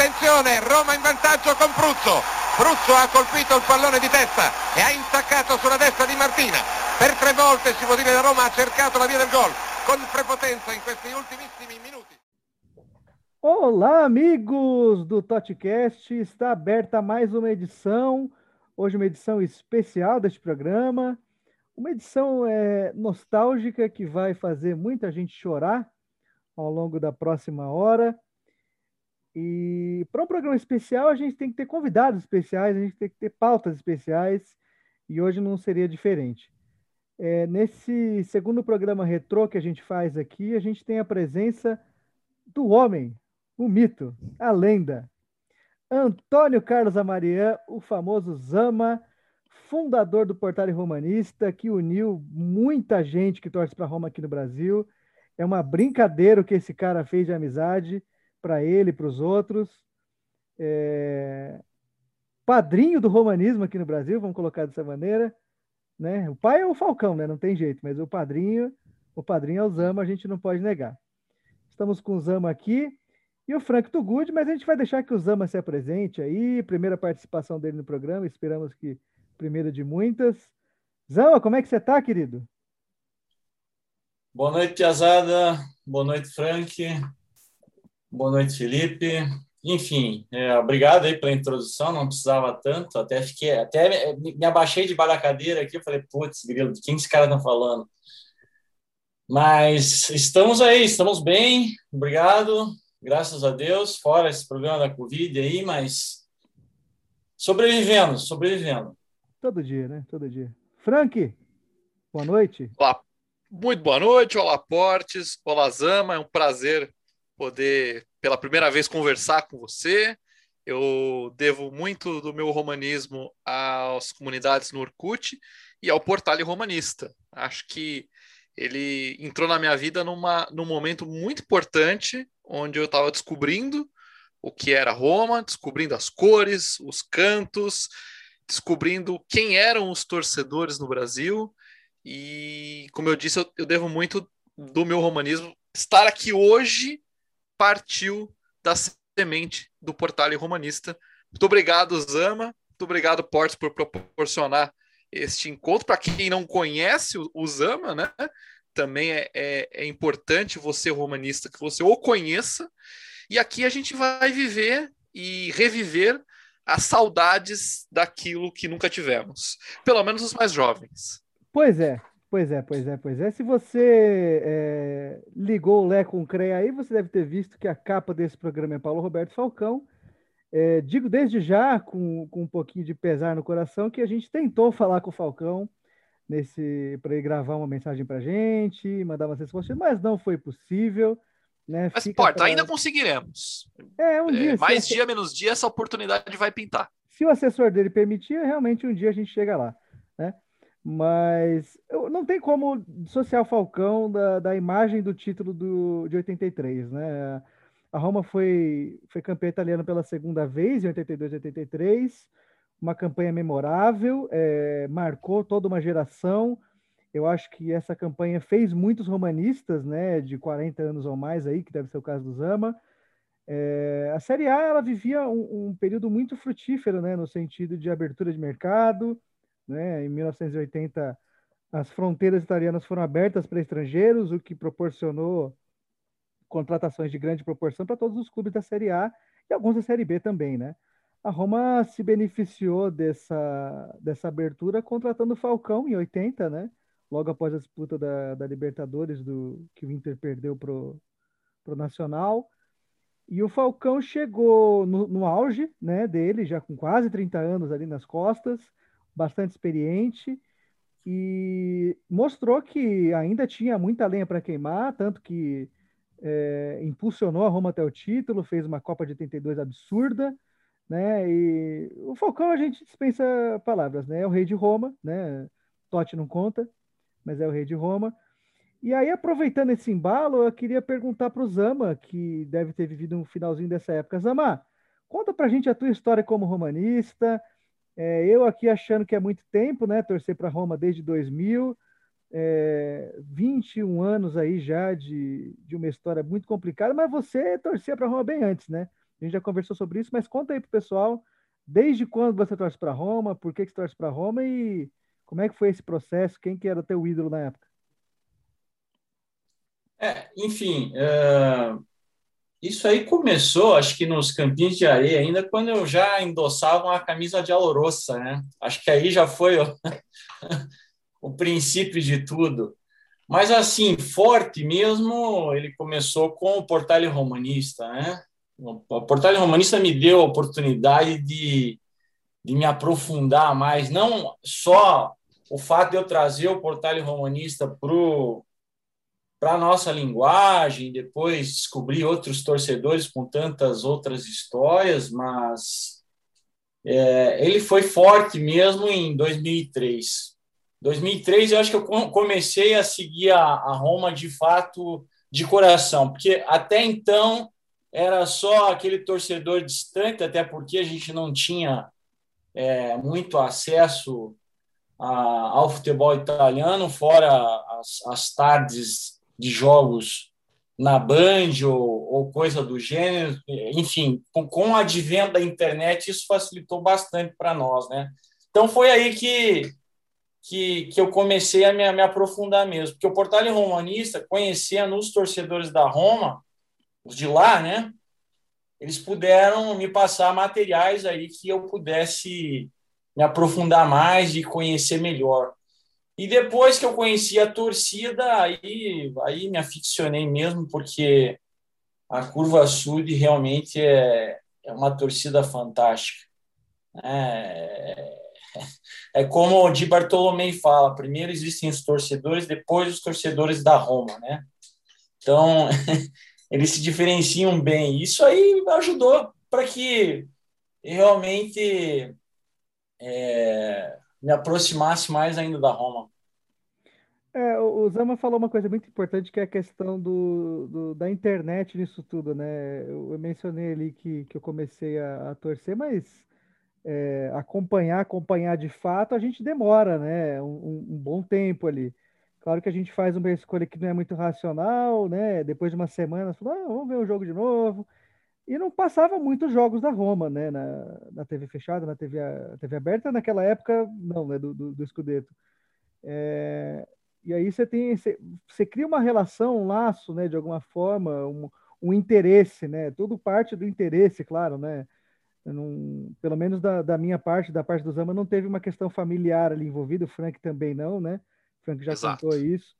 Attenzione, Roma in vantaggio con Pruzzo. Pruzzo ha colpito il pallone di testa e ha intaccato sulla destra di Martina. Per tre volte si può dire la Roma ha cercato la via del gol con prepotenza in questi ultimissimi minuti. Olá, amigos do Totcast. Está aberta mais uma edição. Hoje, uma edição especial deste programa. Uma edição é, nostálgica que vai fazer muita gente chorar ao longo da próxima hora. E para um programa especial, a gente tem que ter convidados especiais, a gente tem que ter pautas especiais, e hoje não seria diferente. É, nesse segundo programa retrô que a gente faz aqui, a gente tem a presença do homem, o mito, a lenda. Antônio Carlos Amarian, o famoso Zama, fundador do Portal Romanista, que uniu muita gente que torce para Roma aqui no Brasil. É uma brincadeira o que esse cara fez de amizade para ele para os outros. É... Padrinho do romanismo aqui no Brasil, vamos colocar dessa maneira. Né? O pai é o Falcão, né? não tem jeito, mas o padrinho, o padrinho é o Zama, a gente não pode negar. Estamos com o Zama aqui e o Frank Tugud, mas a gente vai deixar que o Zama se apresente aí, primeira participação dele no programa, esperamos que primeira de muitas. Zama, como é que você está, querido? Boa noite, Piazada. Boa noite, Frank. Boa noite, Felipe. Enfim, é, obrigado aí pela introdução, não precisava tanto, até fiquei, até me abaixei de da cadeira aqui, eu falei, putz, grilo, de quem esse cara tá falando? Mas estamos aí, estamos bem, obrigado, graças a Deus, fora esse problema da Covid aí, mas sobrevivendo, sobrevivendo. Todo dia, né? Todo dia. Frank, boa noite. Olá, muito boa noite, olá Portes, olá Zama, é um prazer poder pela primeira vez conversar com você. Eu devo muito do meu romanismo às comunidades no Orkut e ao Portale Romanista. Acho que ele entrou na minha vida numa, num momento muito importante, onde eu estava descobrindo o que era Roma, descobrindo as cores, os cantos, descobrindo quem eram os torcedores no Brasil. E, como eu disse, eu, eu devo muito do meu romanismo estar aqui hoje partiu da semente do Portal Romanista. Muito obrigado, Zama. Muito obrigado, Portos, por proporcionar este encontro. Para quem não conhece o, Zama, né? Também é, é, é, importante você, romanista, que você o conheça. E aqui a gente vai viver e reviver as saudades daquilo que nunca tivemos. Pelo menos os mais jovens. Pois é, Pois é, pois é, pois é. Se você é, ligou o Lé com o CREA aí, você deve ter visto que a capa desse programa é Paulo Roberto Falcão. É, digo desde já, com, com um pouquinho de pesar no coração, que a gente tentou falar com o Falcão nesse para ele gravar uma mensagem para a gente, mandar umas respostas, mas não foi possível. Né? Mas, Porta, pra... ainda conseguiremos. É, um dia. É, mais dia, menos dia, essa oportunidade vai pintar. Se o assessor dele permitir, realmente um dia a gente chega lá. Mas eu, não tem como dissociar o Falcão da, da imagem do título do, de 83, né? A Roma foi, foi campeã italiana pela segunda vez, em 82 e 83, uma campanha memorável, é, marcou toda uma geração. Eu acho que essa campanha fez muitos romanistas, né, de 40 anos ou mais aí, que deve ser o caso do Zama. É, a Série A ela vivia um, um período muito frutífero, né, no sentido de abertura de mercado, né? Em 1980, as fronteiras italianas foram abertas para estrangeiros, o que proporcionou contratações de grande proporção para todos os clubes da Série A e alguns da Série B também, né? A Roma se beneficiou dessa, dessa abertura contratando o Falcão em 80, né? Logo após a disputa da, da Libertadores, do, que o Inter perdeu para o Nacional. E o Falcão chegou no, no auge né, dele, já com quase 30 anos ali nas costas, bastante experiente e mostrou que ainda tinha muita lenha para queimar, tanto que é, impulsionou a Roma até o título, fez uma Copa de 82 absurda, né? E o Falcão a gente dispensa palavras, né? É o rei de Roma, né? Totti não conta, mas é o rei de Roma. E aí, aproveitando esse embalo, eu queria perguntar para o Zama, que deve ter vivido um finalzinho dessa época. Zama, conta para a gente a tua história como romanista, é, eu aqui achando que é muito tempo, né? Torcer para Roma desde 2000, é, 21 anos aí já de, de uma história muito complicada, mas você torcia para Roma bem antes, né? A gente já conversou sobre isso, mas conta aí pro pessoal, desde quando você torce para Roma, por que, que você torce para Roma e como é que foi esse processo, quem que era teu ídolo na época? É, enfim, é, isso aí começou, acho que nos campinhos de areia, ainda quando eu já endossava uma camisa de aloroça, né? Acho que aí já foi o, o princípio de tudo. Mas, assim, forte mesmo, ele começou com o Portal Romanista, né? O Portal Romanista me deu a oportunidade de, de me aprofundar mais, não só o fato de eu trazer o Portal Romanista para a nossa linguagem, depois descobrir outros torcedores com tantas outras histórias, mas é, ele foi forte mesmo em 2003. 2003 eu acho que eu comecei a seguir a, a Roma de fato de coração, porque até então era só aquele torcedor distante, até porque a gente não tinha é, muito acesso a, ao futebol italiano, fora as, as, tardes de jogos na Band ou, ou coisa do gênero. Enfim, com, com o advento da internet, isso facilitou bastante para nós. Né? Então, foi aí que que, que eu comecei a me, me aprofundar mesmo. Porque o Portal Romanista, conhecendo os torcedores da Roma, os de lá, né? Eles puderam me passar materiais aí que eu pudesse me aprofundar mais e conhecer melhor. E depois que eu conheci a torcida, aí, aí me aficionei mesmo, porque a Curva Sud realmente é, é uma torcida fantástica. É, é como o Di Bartolomei fala: primeiro existem os torcedores, depois os torcedores da Roma, né? Então, eles se diferenciam bem. Isso aí ajudou para que realmente é, me aproximasse mais ainda da Roma. É, o Zama falou uma coisa muito importante que é a questão do, do da internet nisso tudo, né? Eu, eu mencionei ali que, que eu comecei a, a torcer, mas é, acompanhar, acompanhar de fato, a gente demora, né? Um, um, bom tempo ali. Claro que a gente faz uma escolha que não é muito racional, né? Depois de uma semana, fala, ah, vamos ver o jogo de novo. E não passava muitos jogos da Roma, né? Na, na TV fechada, na TV, TV aberta, naquela época, não, né? Do, do, do Scudetto. É, e aí você tem, você, você, cria uma relação, um laço, né? De alguma forma, um, um interesse, né? Tudo parte do interesse, claro, né? Não, pelo menos da, da, minha parte, da parte do Zama, não teve uma questão familiar ali envolvida, o Frank também não, né? O Frank já Exato. contou isso.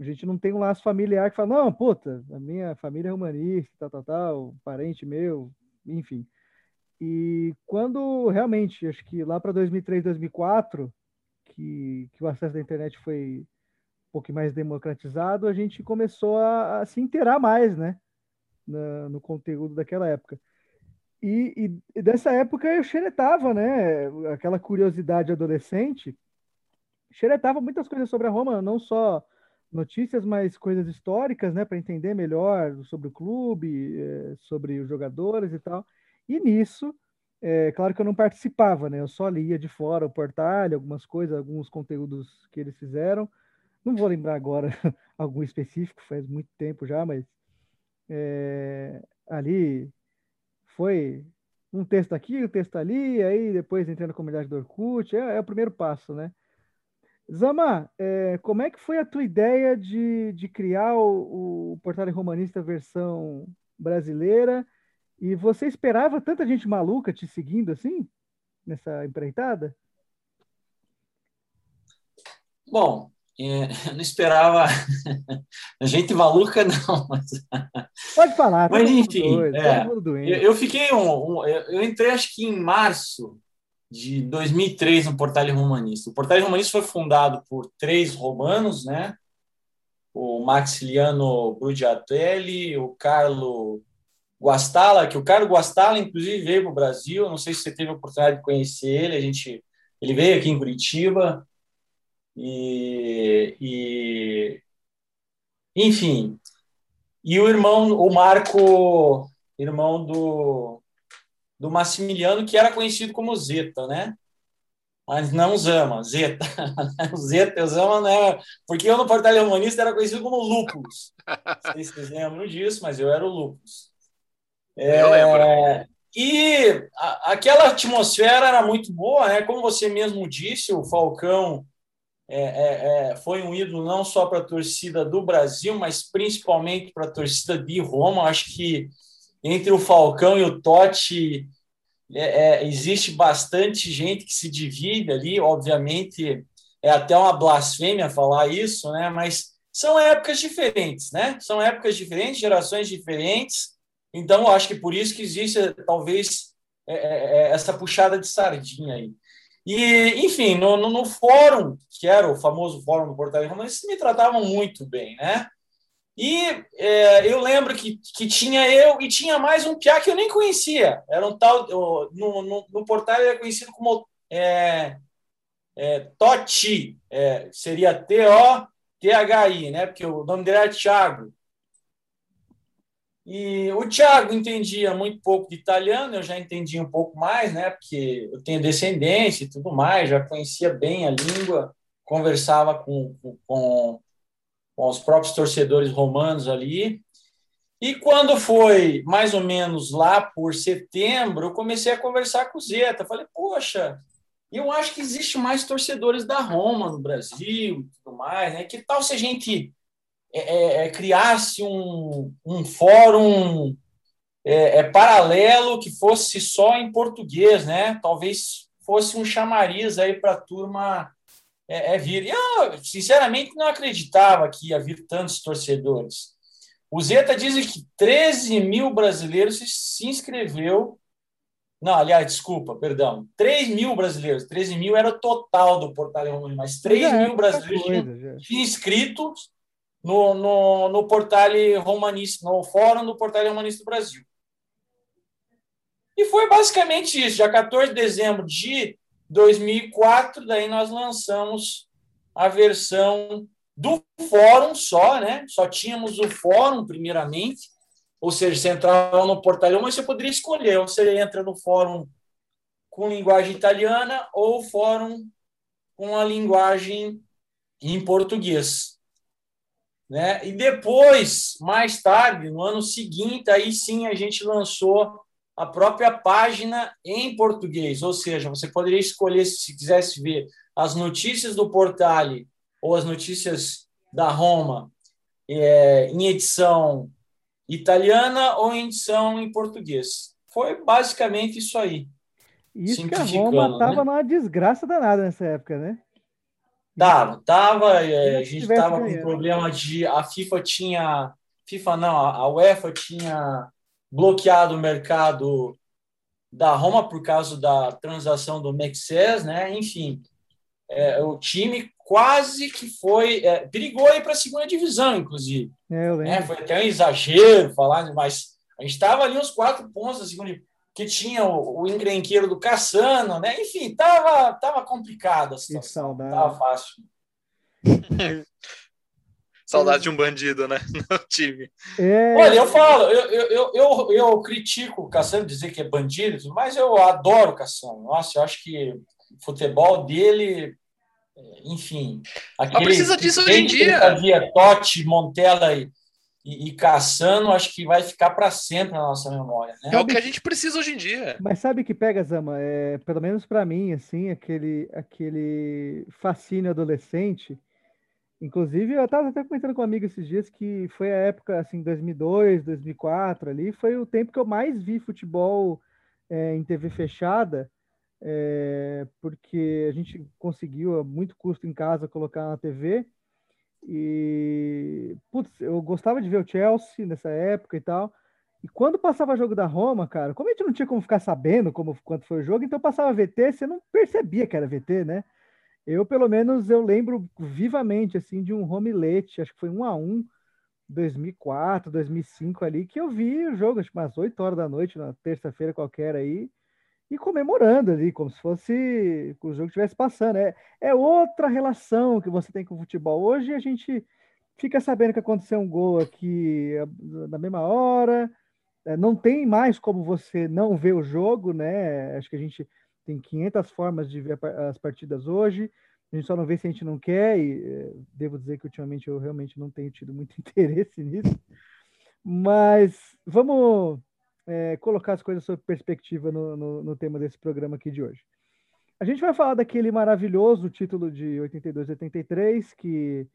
A gente não tem um laço familiar que fala, não, puta, a minha família é humanista, tal, tal, tal, parente meu, enfim. E quando realmente, acho que lá para 2003, 2004, que, que o acesso da internet foi um pouco mais democratizado, a gente começou a, a se inteirar mais, né? Na, no conteúdo daquela época. E, e, dessa época eu xeretava, né? Aquela curiosidade adolescente. Xeretava muitas coisas sobre a Roma, não só notícias, mas coisas históricas, né? Para entender melhor sobre o clube, eh, sobre os jogadores e tal. E nisso, é claro que eu não participava, né? Eu só lia de fora o portal, algumas coisas, alguns conteúdos que eles fizeram. Não vou lembrar agora algum específico, faz muito tempo já, mas é, ali foi um texto aqui, um texto ali, aí depois entrei na comunidade do Orkut, é, é o primeiro passo, né? Zama, é, como é que foi a tua ideia de, de criar o, o Portal Romanista versão brasileira? E você esperava tanta gente maluca te seguindo assim, nessa empreitada? Bom, é, não esperava gente maluca, não. Mas... Pode falar. Mas enfim, doido, é, eu, eu, fiquei um, um, eu entrei acho que em março de 2003 no Portal Romanista. O Portal Romanista foi fundado por três romanos, né? O Maxiliano Brugiatelli, o Carlo Guastalla, que o Carlo Guastalla inclusive veio para o Brasil. Não sei se você teve a oportunidade de conhecer ele. A gente, ele veio aqui em Curitiba. E, e enfim, e o irmão, o Marco, irmão do, do Massimiliano, que era conhecido como Zeta, né? Mas não Zama, Zeta. Zeta, Zama não é. Porque eu no Portal Humanista era conhecido como Lupus. Não sei se vocês lembram disso, mas eu era o Lupus. É, Eu lembro. E a, aquela atmosfera era muito boa, né? Como você mesmo disse, o Falcão é, é, é foi um ídolo não só para a torcida do Brasil, mas principalmente para a torcida de Roma. Acho que entre o Falcão e o Totti é, é, existe bastante gente que se divide ali. Obviamente, é até uma blasfêmia falar isso, né? Mas são épocas diferentes, né? São épocas diferentes, gerações diferentes. Então, acho que por isso que existe, talvez, é, é, é, essa puxada de sardinha aí. E, enfim, no, no, no, fórum, que era o famoso fórum do Portal Romano, eles me tratavam muito bem, né? E é, eu lembro que, que tinha eu e tinha mais um piá que eu nem conhecia. Era um tal. No, no, no portal ele era conhecido como é, é, Totti, é, seria T-O-T-H-I, né? Porque o nome dele era Thiago. E o Tiago entendia muito pouco de italiano, eu já entendia um pouco mais, né? Porque eu tenho descendência e tudo mais, já conhecia bem a língua, conversava com, com os próprios torcedores romanos ali. E quando foi mais ou menos lá por setembro, eu comecei a conversar com o Zeta. Falei, poxa, eu acho que existe mais torcedores da Roma no Brasil e tudo mais, né? Que tal se a gente é, é, é, criasse um, um fórum é, é, paralelo que fosse só em português, né? Talvez fosse um chamariz aí para a turma é, é, vir. Eu, sinceramente, não acreditava que ia vir tantos torcedores. O Zeta diz que 13 mil brasileiros se, inscreveu. Não, aliás, desculpa, perdão. 3 mil brasileiros. 13 mil era o total do Portal Romano, mas 3 mil brasileiros tinham inscritos no, no, no portal romanista, no fórum do portal romanista do Brasil. E foi basicamente isso. Dia 14 de dezembro de 2004, daí nós lançamos a versão do fórum só, né? Só tínhamos o fórum primeiramente, ou seja, você entrava no portal, mas você poderia escolher, ou você entra no fórum com linguagem italiana ou fórum com a linguagem em português. Né? E depois, mais tarde, no ano seguinte, aí sim a gente lançou a própria página em português, ou seja, você poderia escolher se quisesse ver as notícias do Portale ou as notícias da Roma é, em edição italiana ou em edição em português. Foi basicamente isso aí. Isso que a Roma estava né? numa desgraça danada nessa época, né? Tava, tava. É, a gente tava com problema de. A FIFA tinha. FIFA não, a UEFA tinha bloqueado o mercado da Roma por causa da transação do Mexes, né? Enfim, é, o time quase que foi. É, perigou ir para a segunda divisão, inclusive. É, né? Foi até um exagero falar, mas a gente estava ali uns quatro pontos da segunda que tinha o, o encrenqueiro do Cassano, né? Enfim, tava, tava complicado a situação. Que tava fácil. Saudade de um bandido, né? No time. É... Olha, eu falo, eu, eu, eu, eu, critico o Cassano dizer que é bandido, mas eu adoro o Cassano. Nossa, eu acho que o futebol dele, enfim. Aquele, mas precisa disso hoje em dia. Havia Totti, Montella e, e, e Cassano, acho que vai ficar para sempre na nossa memória. Né? É o que a gente precisa hoje em dia. Mas sabe que pega, Zama? É, pelo menos para mim, assim, aquele, aquele fascínio adolescente. Inclusive, eu estava até comentando com um amigo esses dias que foi a época, assim, 2002, 2004 ali, foi o tempo que eu mais vi futebol é, em TV fechada, é, porque a gente conseguiu, a muito custo em casa, colocar na TV, e, putz, eu gostava de ver o Chelsea nessa época e tal. E quando passava jogo da Roma, cara, como a gente não tinha como ficar sabendo como quanto foi o jogo, então passava VT, você não percebia que era VT, né? Eu, pelo menos, eu lembro vivamente, assim, de um homelete, acho que foi um a um, 2004, 2005 ali, que eu vi o jogo, acho que umas 8 horas da noite, na terça-feira qualquer aí, e comemorando ali, como se fosse o jogo estivesse passando. É, é outra relação que você tem com o futebol. Hoje a gente fica sabendo que aconteceu um gol aqui na mesma hora, é, não tem mais como você não ver o jogo, né? Acho que a gente tem 500 formas de ver as partidas hoje. A gente só não vê se a gente não quer, e é, devo dizer que ultimamente eu realmente não tenho tido muito interesse nisso. Mas vamos é, colocar as coisas sob perspectiva no, no, no, tema desse programa aqui de hoje. A gente vai falar daquele maravilhoso título de 82-83, que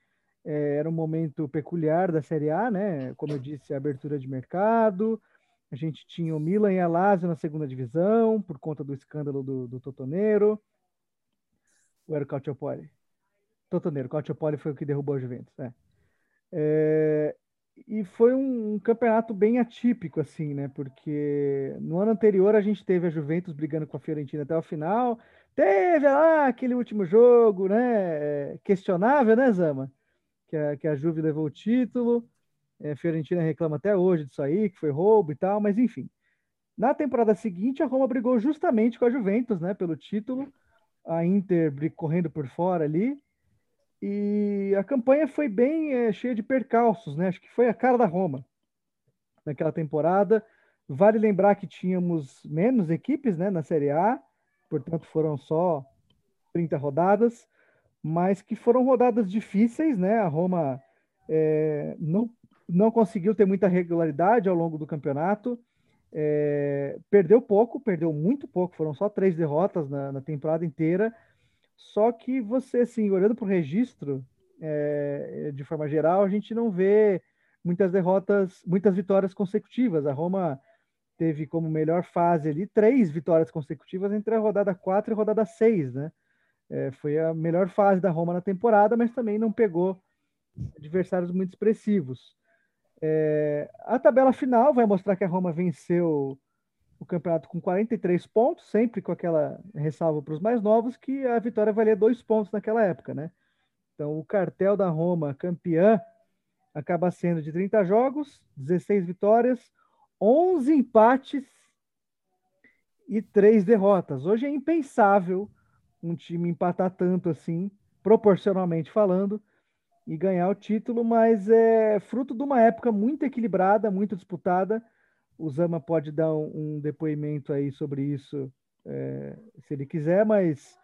é, era um momento peculiar da Série A, né? Como eu disse, a abertura de mercado. A gente tinha o Milan e a Lazio na segunda divisão, por conta do escândalo do, do Totoneiro. Ou era o Calciopoli? Totoneiro. Calciopoli foi o que derrubou a Juventus, né? É, e foi um, um, campeonato bem atípico, assim, né? Porque no ano anterior a gente teve a Juventus brigando com a Fiorentina até o final. Teve lá aquele último jogo, né? Questionável, né, Zama? Que a, que a Juve levou o título. É, Fiorentina reclama até hoje disso aí, que foi roubo e tal, mas enfim. Na temporada seguinte, a Roma brigou justamente com a Juventus, né? Pelo título. A Inter correndo por fora ali. E a campanha foi bem é, cheia de percalços, né? Acho que foi a cara da Roma naquela temporada. Vale lembrar que tínhamos menos equipes né, na Série A, portanto foram só 30 rodadas, mas que foram rodadas difíceis, né? A Roma é, não, não conseguiu ter muita regularidade ao longo do campeonato. É, perdeu pouco, perdeu muito pouco, foram só três derrotas na, na temporada inteira só que você, assim, olhando para o registro, é, de forma geral, a gente não vê muitas derrotas, muitas vitórias consecutivas. A Roma teve como melhor fase ali três vitórias consecutivas entre a rodada 4 e a rodada 6, né? É, foi a melhor fase da Roma na temporada, mas também não pegou adversários muito expressivos. É, a tabela final vai mostrar que a Roma venceu o campeonato com 43 pontos, sempre com aquela ressalva para os mais novos, que a vitória valia dois pontos naquela época, né? Então, o cartel da Roma campeã acaba sendo de 30 jogos, 16 vitórias, 11 empates e 3 derrotas. Hoje é impensável um time empatar tanto assim, proporcionalmente falando, e ganhar o título, mas é fruto de uma época muito equilibrada, muito disputada. O Zama pode dar um, depoimento aí sobre isso, é, se ele quiser, mas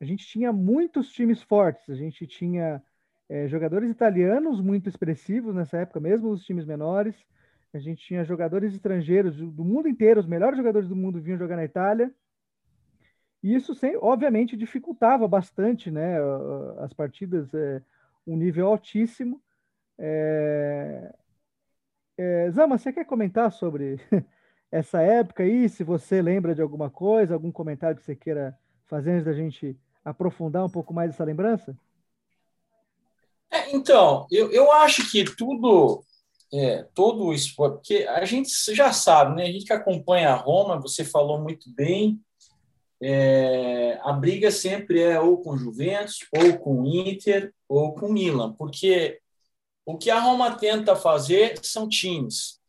a gente tinha muitos times fortes, a gente tinha é, jogadores italianos muito expressivos nessa época, mesmo os times menores, a gente tinha jogadores estrangeiros do mundo inteiro, os melhores jogadores do mundo vinham jogar na Itália, e isso, sem, obviamente, dificultava bastante né, as partidas, é, um nível altíssimo. É, é, Zama, você quer comentar sobre essa época aí? Se você lembra de alguma coisa, algum comentário que você queira fazer antes da gente aprofundar um pouco mais essa lembrança? É, então, eu, eu acho que tudo, é, todo o esporte, porque a gente já sabe, né? A gente que acompanha a Roma, você falou muito bem, é, a briga sempre é ou com Juventus, ou com Inter, ou com Milan, porque o que a Roma tenta fazer são times.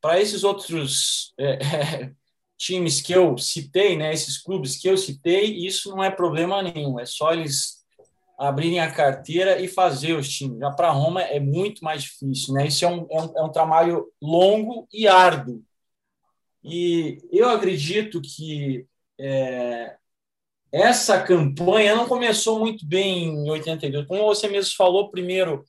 Para esses outros é, é, times que eu citei, né, esses clubes que eu citei, isso não é problema nenhum. É só eles abrirem a carteira e fazer os times. Já para Roma é muito mais difícil. Né? Isso é um, é, um, é um trabalho longo e árduo. E eu acredito que é, essa campanha não começou muito bem em 82. Como você mesmo falou, primeiro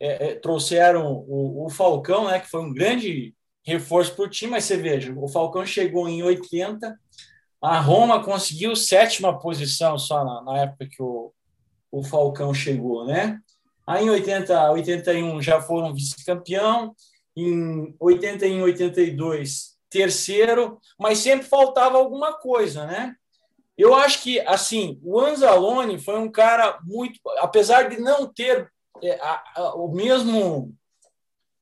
é, é, trouxeram o, o, Falcão, né, que foi um grande reforço para o time, mas você veja, o Falcão chegou em 80, a Roma conseguiu sétima posição só na, na época que o, o Falcão chegou, né? Aí em 80, 81 já foram vice-campeão, em 81, 82 terceiro, mas sempre faltava alguma coisa, né? Eu acho que assim, o Anzalone foi um cara muito, apesar de não ter é, o mesmo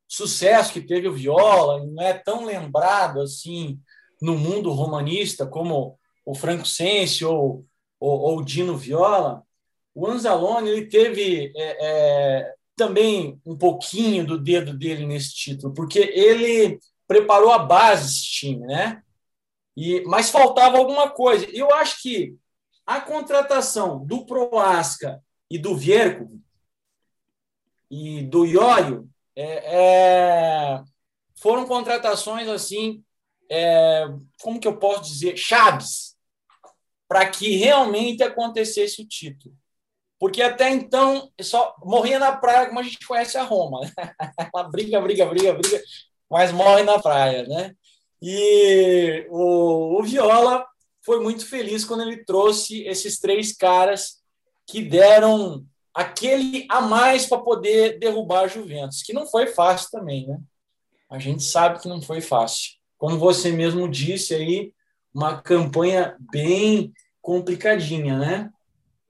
sucesso que teve o Viola, não é tão lembrado assim no mundo romanista como o Franco Sensi ou, ou, ou Dino Viola, o Anzalone ele teve é, é, também um pouquinho do dedo dele nesse título, porque ele preparou a base desse time, né? E, mas faltava alguma coisa. Eu acho que a contratação do Proasca e do Vierco e do Iório é, é, foram contratações assim, é, como que eu posso dizer, chaves para que realmente acontecesse o título. Porque até então só morria na praia, como a gente conhece a Roma. Né? briga, briga, briga, briga, mas morre na praia, né? E o, o Viola foi muito feliz quando ele trouxe esses três caras que deram aquele a mais para poder derrubar a Juventus, que não foi fácil também, né? A gente sabe que não foi fácil. Como você mesmo disse aí, uma campanha bem complicadinha, né?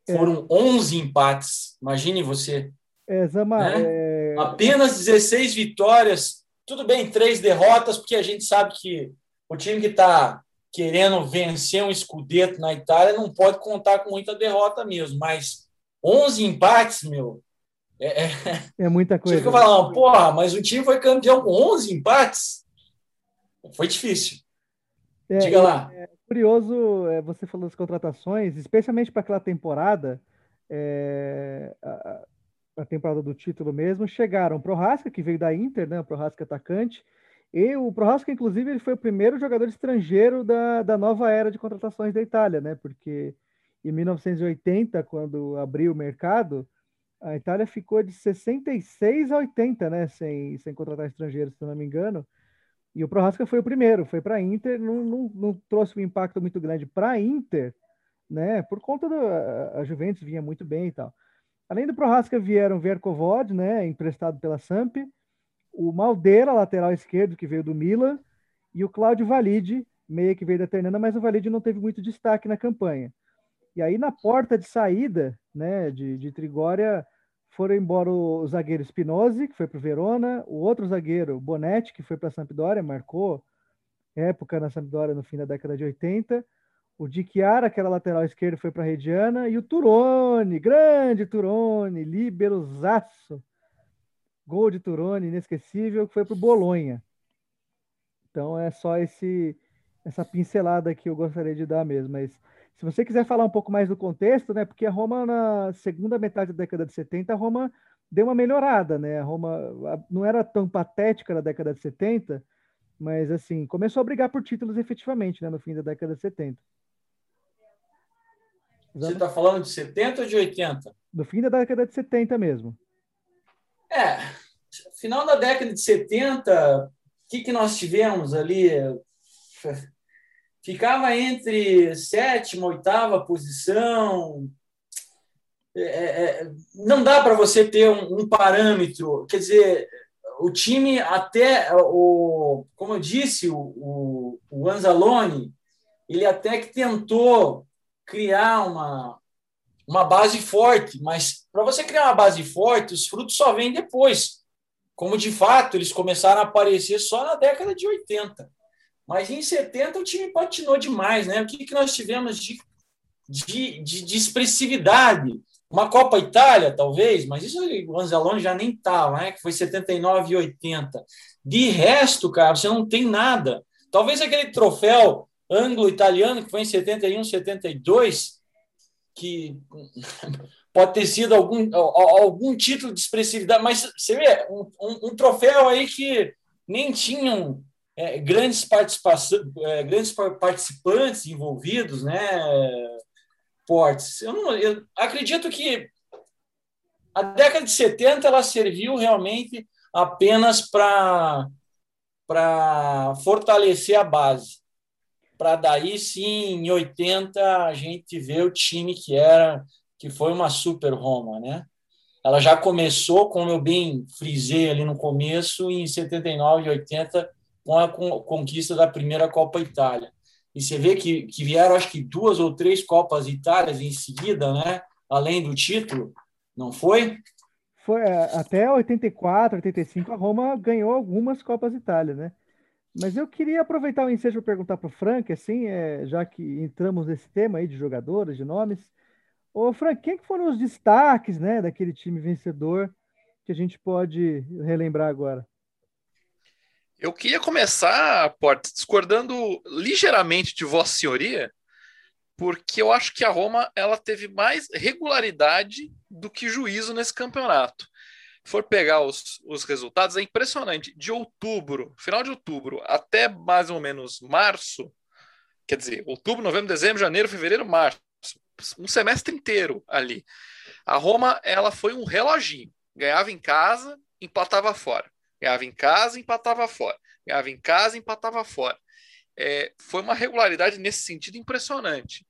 É. Foram 11 empates. Imagine você. É, Zama, né? é... Apenas 16 vitórias. Tudo bem, três derrotas, porque a gente sabe que o time que está querendo vencer um escudeto na Itália não pode contar com muita derrota mesmo. Mas 11 empates, meu. É, é... é muita coisa. Você fica falando, porra, mas o time foi campeão com 11 empates? Foi difícil. É, Diga lá. É, curioso, é, você falou das contratações, especialmente para aquela temporada, é, a, a, temporada do título mesmo, chegaram o Prohaska, que veio da Inter, né, o Prohaska atacante, e o Prohaska, inclusive, ele foi o primeiro jogador estrangeiro da, da nova era de contratações da Itália, né, porque em 1980, quando abriu o mercado, a Itália ficou de 66 a 80, né, sem, sem contratar estrangeiros, se não me engano, e o Prohaska foi o primeiro, foi para a Inter, não, não, não, trouxe um impacto muito grande para a Inter, né? Por conta da Juventus vinha muito bem e tal. Além do Prohaska vieram Verkovod, né, emprestado pela Samp, o Maldeira, lateral esquerdo, que veio do Milan, e o Cláudio Valide, meia que veio da Ternana, mas o Valide não teve muito destaque na campanha. E aí na porta de saída, né, de, de Trigória, foram embora o zagueiro Spinozzi, que foi para o Verona, o outro zagueiro, Bonetti, que foi para a Sampdoria, marcou época na Sampdoria no fim da década de 80, o Di Chiara, que era lateral esquerdo, foi para a Rediana, e o Turone, grande Turone, liberosaço, gol de Turone, inesquecível, que foi para o Bolonha. Então é só esse essa pincelada que eu gostaria de dar mesmo, mas se você quiser falar um pouco mais do contexto, né? Porque a Roma, na segunda metade da década de 70, a Roma deu uma melhorada, né? A Roma não era tão patética na década de 70, mas assim, começou a brigar por títulos efetivamente, né? No fim da década de 70. Você está falando de 70 ou de 80? No fim da década de 70 mesmo. É, final da década de 70, o que, que nós tivemos ali? ficava entre sétima, oitava posição. É, é, é não dá para você ter um, um, parâmetro. Quer dizer, o time até o, como eu disse, o, o, o Anzalone, ele até que tentou criar uma uma base forte, mas para você criar uma base forte, os frutos só vêm depois. Como de fato eles começaram a aparecer só na década de 80. Mas em 70 o time patinou demais, né? O que, que nós tivemos de, de, de, de expressividade? Uma Copa Itália, talvez, mas isso o Anzalone já nem estava, né? Que foi 79 e 80. De resto, cara, você não tem nada. Talvez aquele troféu anglo-italiano que foi em 71, 72, que pode ter sido algum, algum título de expressividade, mas você vê, um, um, troféu aí que nem tinham é, grandes, é, grandes participantes envolvidos, né? Portes. Eu, não, eu acredito que a década de 70 ela serviu realmente apenas para fortalecer a base. Para daí sim, em 80 a gente ver o time que era que foi uma super Roma, né? Ela já começou, como eu bem frisei ali no começo, em 79 e 80 com a conquista da primeira Copa Itália. E você vê que, que vieram, acho que duas ou três Copas Itálias em seguida, né? além do título, não foi? Foi é, até 84, 85, a Roma ganhou algumas Copas Itália, né? Mas eu queria aproveitar o ensejo para perguntar para o Frank, assim, é, já que entramos nesse tema aí de jogadores, de nomes. Ô, Frank, quem que foram os destaques né, daquele time vencedor que a gente pode relembrar agora? Eu queria começar, Porta, discordando ligeiramente de Vossa Senhoria, porque eu acho que a Roma ela teve mais regularidade do que juízo nesse campeonato. For pegar os, os resultados, é impressionante. De outubro, final de outubro, até mais ou menos março, quer dizer, outubro, novembro, dezembro, janeiro, fevereiro, março, um semestre inteiro ali. A Roma ela foi um reloginho. Ganhava em casa, empatava fora. Ganhava em casa, empatava fora. Ganhava em casa, empatava fora. é, foi uma regularidade nesse sentido impressionante.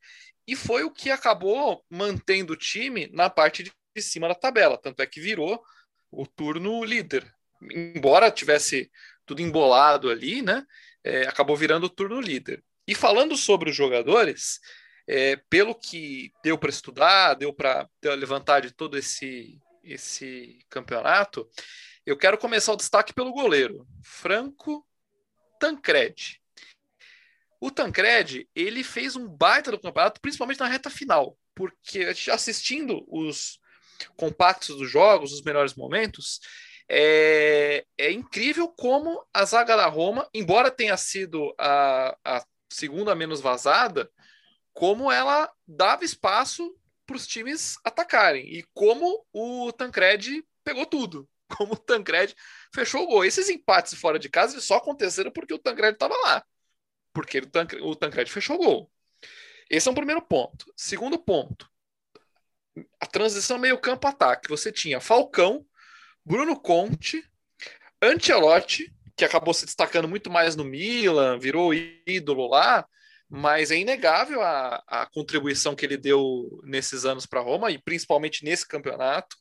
E foi o que acabou mantendo o time na parte de cima da tabela. Tanto é que virou o turno líder. Embora tivesse tudo embolado ali, né? É, acabou virando o turno líder. E falando sobre os jogadores, é, pelo que deu para estudar, deu para levantar de todo esse, esse campeonato, eu quero começar o destaque pelo goleiro, Franco Tancredi. O Tancredi, ele fez um baita do campeonato, principalmente na reta final, porque assistindo os compactos dos jogos, os melhores momentos, é, é incrível como a zaga da Roma, embora tenha sido a, a segunda menos vazada, como ela dava espaço para os times atacarem e como o Tancredi pegou tudo, como o Tancredi fechou o gol. Esses empates fora de casa só aconteceram porque o Tancredi estava lá, porque o, Tancredi, o Tancredi fechou o gol. Esse é um primeiro ponto. Segundo ponto, a transição meio campo ataque. Você tinha Falcão, Bruno Conte, Ancelotti, que acabou se destacando muito mais no Milan, virou ídolo lá, mas é inegável a, a contribuição que ele deu nesses anos para Roma, e principalmente nesse campeonato.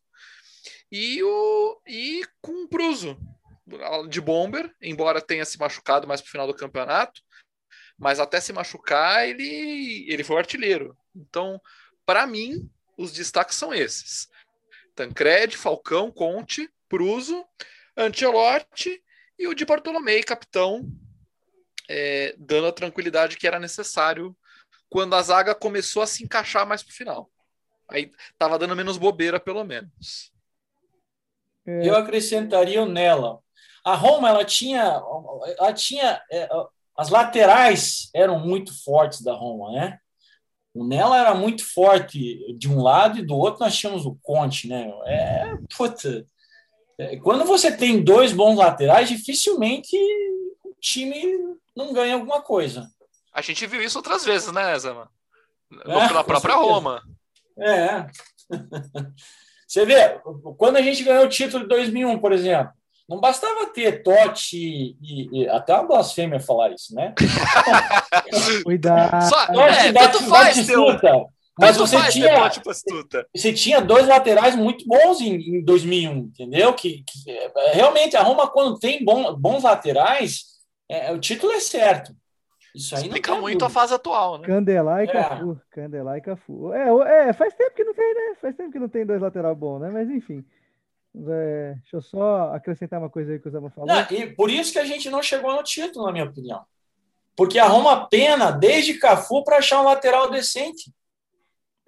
E, o, e com o Pruso, de bomber, embora tenha se machucado mais para o final do campeonato, mas até se machucar, ele, ele foi artilheiro. Então, para mim, os destaques são esses: Tancredi, Falcão, Conte, Pruso, Ancelotti e o de Bartolomei, capitão, é, dando a tranquilidade que era necessário quando a zaga começou a se encaixar mais para o final. Aí tava dando menos bobeira, pelo menos. É. Eu acrescentaria o nela. A Roma, ela tinha, ela tinha é, as laterais eram muito fortes da Roma, né? O Nela era muito forte de um lado e do outro nós tínhamos o Conte, né? É, puta, é, quando você tem dois bons laterais, dificilmente o time não ganha alguma coisa. A gente viu isso outras vezes, né, Zama? É, na própria Roma. É. Você vê, quando a gente ganhou o título de 2001, por exemplo, não bastava ter Totti e, e, até uma blasfêmia falar isso, né? Cuidado. Só, Totti, é, tanto faz, teu, mas você tinha, você tinha dois laterais muito bons em, em 2001, entendeu? Que, que, é, realmente a Roma quando tem bom, bons laterais, é, o título é certo. Isso aí Explica muito dúvida. a fase atual, né? Candelar e é. Cafu. Candelar e Cafu. É, é, faz tempo que não tem, né? Faz tempo que não tem dois lateral bons, né? Mas enfim. É, deixa eu só acrescentar uma coisa aí que o Zama falou. Não, e por isso que a gente não chegou no título, na minha opinião. Porque a Roma pena desde Cafu para achar um lateral decente.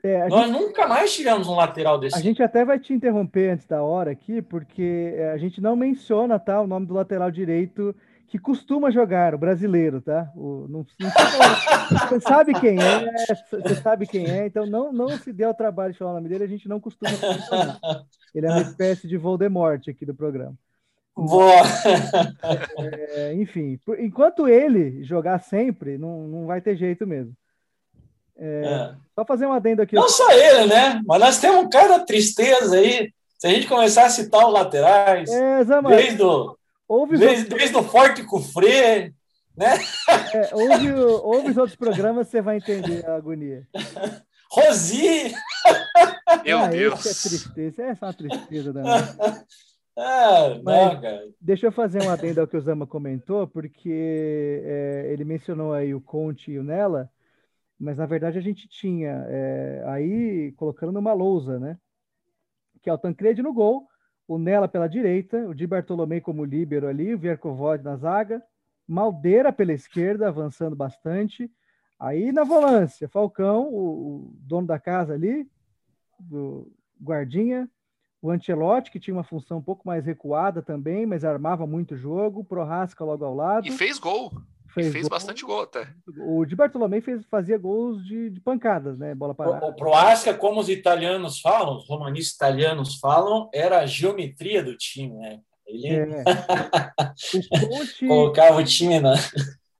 É, Nós gente, nunca mais tivemos um lateral desse. A gente até vai te interromper antes da hora aqui, porque é, a gente não menciona tá, o nome do lateral direito que costuma jogar, o brasileiro, tá? O, não, não, você sabe quem é, você sabe quem é, então não, não se dê ao trabalho de falar o nome dele, a gente não costuma mencionar. Ele é uma espécie de Voldemort aqui do programa. Boa! É, enfim, enquanto ele jogar sempre, não, não vai ter jeito mesmo. É, é. Só fazer um adendo aqui. Não só ele, né? Mas nós temos cada tristeza aí. Se a gente começar a citar os laterais, é, desde, o, desde, desde o Forte Cufré, né? É, ouve, ouve os outros programas, você vai entender a agonia. Rosi! Meu ah, Deus! é tristeza, essa é uma tristeza da ah, não, cara. Deixa eu fazer um adendo ao que o Zama comentou, porque é, ele mencionou aí o Conte e o Nela mas na verdade a gente tinha é, aí colocando numa lousa, né? Que é o Tancredi no gol, o Nela pela direita, o Di Bartolomei como líbero ali, o Viercovod na zaga, Maldeira pela esquerda, avançando bastante. Aí na volância, Falcão, o, o dono da casa ali, do guardinha, o Ancelotti, que tinha uma função um pouco mais recuada também, mas armava muito jogo, Prorasca logo ao lado. E fez gol. Fez, fez gol, bastante gol até. O de Bartolomei fez, fazia gols de, de pancadas, né? Bola parada. O, o Proasca, como os italianos falam, os romanistas italianos falam, era a geometria do time, né? Ele é. o Conte... colocava o time na.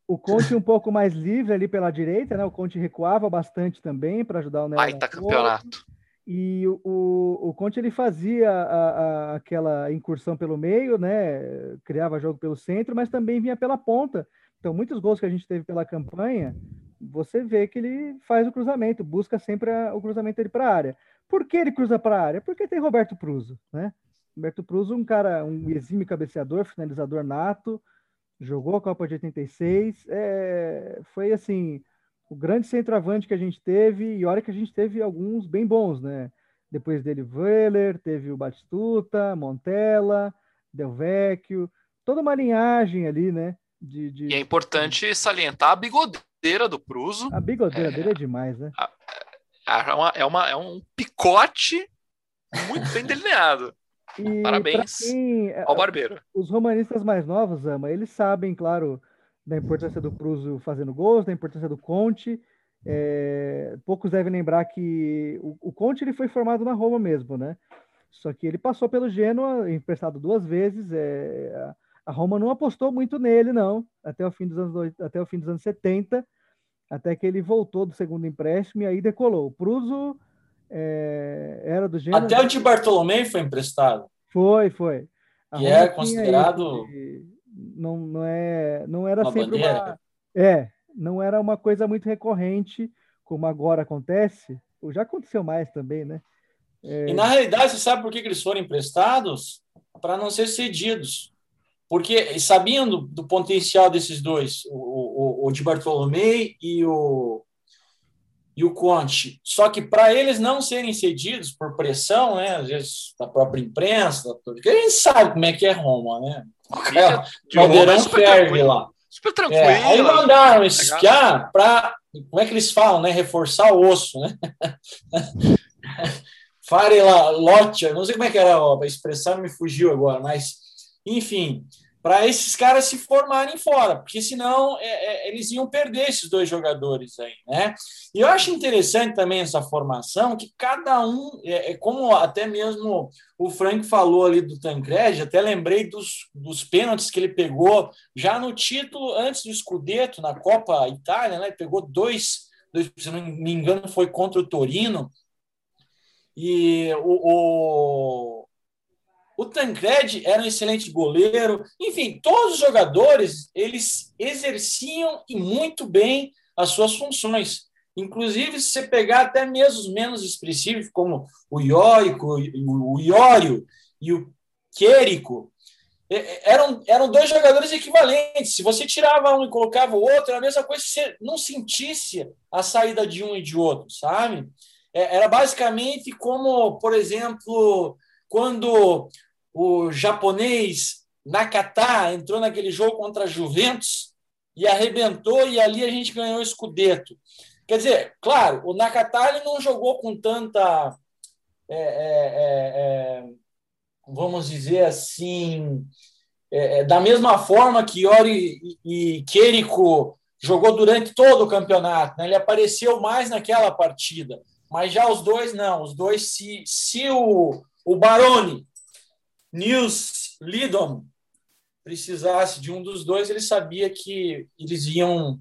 O Conte um pouco mais livre ali pela direita, né? O Conte recuava bastante também para ajudar o Nelo. Baita campeonato. E o, o, o Conte ele fazia a, a, aquela incursão pelo meio, né? Criava jogo pelo centro, mas também vinha pela ponta Então, muitos gols que a gente teve pela campanha, você vê que ele faz o cruzamento, busca sempre a, o cruzamento dele para a área. Por que ele cruza para a área? Porque tem Roberto Pruso, né? Roberto Pruso, um cara, um exímio cabeceador, finalizador nato, jogou a Copa de 86, é, foi assim, o grande centroavante que a gente teve, e olha que a gente teve alguns bem bons, né? Depois dele, Weiler, teve o Batistuta, Montella, Del Vecchio, toda uma linhagem ali, né? De, de... E é importante salientar a bigodeira do Pruso. A bigodeira é... dele é demais, né? É, uma, é, uma, é um picote muito bem delineado. E Parabéns quem, é, ao Barbeiro. Os romanistas mais novos, Ama, eles sabem, claro, da importância do Pruso fazendo gols, da importância do Conte. É, poucos devem lembrar que o, o, Conte ele foi formado na Roma mesmo, né? Só que ele passou pelo Genoa, emprestado duas vezes. É, a Roma não apostou muito nele, não, até o fim dos anos, até o fim dos anos 70, até que ele voltou do segundo empréstimo e aí decolou. O Pruso é, era do Genoa. Até o de Bartolomeu foi emprestado. Foi, foi. A que é considerado. Não, não, é, não era uma sempre bandeira. uma. É, não era uma coisa muito recorrente, como agora acontece. Ou já aconteceu mais também, né? É... E na realidade, você sabe por que, que eles foram emprestados? Para não ser cedidos. Porque sabiam do, potencial desses dois, o, o, o de Bartolomeu e o, e o Conte. Só que para eles não serem cedidos por pressão, né, às vezes da própria imprensa, porque a gente sabe como é que é Roma, né? É, o Caldeirão ferve lá. Super tranquilo. É, aí mandaram esquiar para, como é que eles falam, né? Reforçar o osso, né? Farela Lotia, não sei como é que era a expressão, me fugiu agora, mas enfim, para esses caras se formarem fora, porque senão é, é, eles iam perder esses dois jogadores aí, né? E eu acho interessante também essa formação, que cada um, é, é como até mesmo o Frank falou ali do Tancred, até lembrei dos, dos pênaltis que ele pegou já no título antes do Scudetto, na Copa Itália, né? Ele pegou dois, dois se não me engano, foi contra o Torino. E o, o o Tancred era um excelente goleiro. Enfim, todos os jogadores eles exerciam e muito bem as suas funções. Inclusive, se você pegar até mesmo os menos expressivos, como o Iórico, o Iório e o Quérico, eram, eram dois jogadores equivalentes. Se você tirava um e colocava o outro, era a mesma coisa você não sentisse a saída de um e de outro, sabe? É, era basicamente como, por exemplo, quando o japonês Nakata entrou naquele jogo contra a Juventus e arrebentou, e ali a gente ganhou o Scudetto. Quer dizer, claro, o Nakata ele não jogou com tanta. É, é, é, é vamos dizer assim. É, é, da mesma forma que Iori e, Keriko jogou durante todo o campeonato, né? ele apareceu mais naquela partida, mas já os dois não. Os dois, se, se o, o Baroni Nils Lidon precisasse de um dos dois, ele sabia que eles iam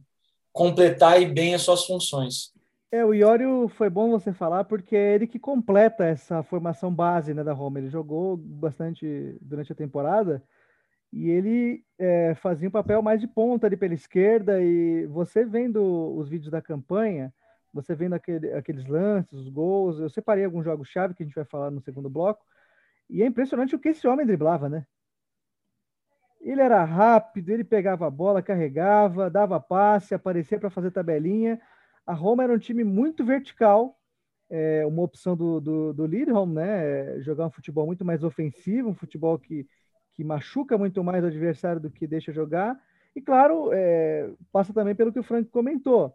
completar bem as suas funções. É, o Iório foi bom você falar, porque é ele que completa essa formação base né, da Roma. Ele jogou bastante durante a temporada e ele é, fazia um papel mais de ponta ali pela esquerda. E você vendo os vídeos da campanha, você vendo aquele, aqueles lances, os gols, eu separei alguns jogos-chave que a gente vai falar no segundo bloco. E é impressionante o que esse homem driblava, né? Ele era rápido, ele pegava a bola, carregava, dava passe, aparecia para fazer tabelinha. A Roma era um time muito vertical, é, uma opção do, do, do Lidholm, né? Jogar um futebol muito mais ofensivo, um futebol que, que machuca muito mais o adversário do que deixa jogar. E claro, é, passa também pelo que o Frank comentou.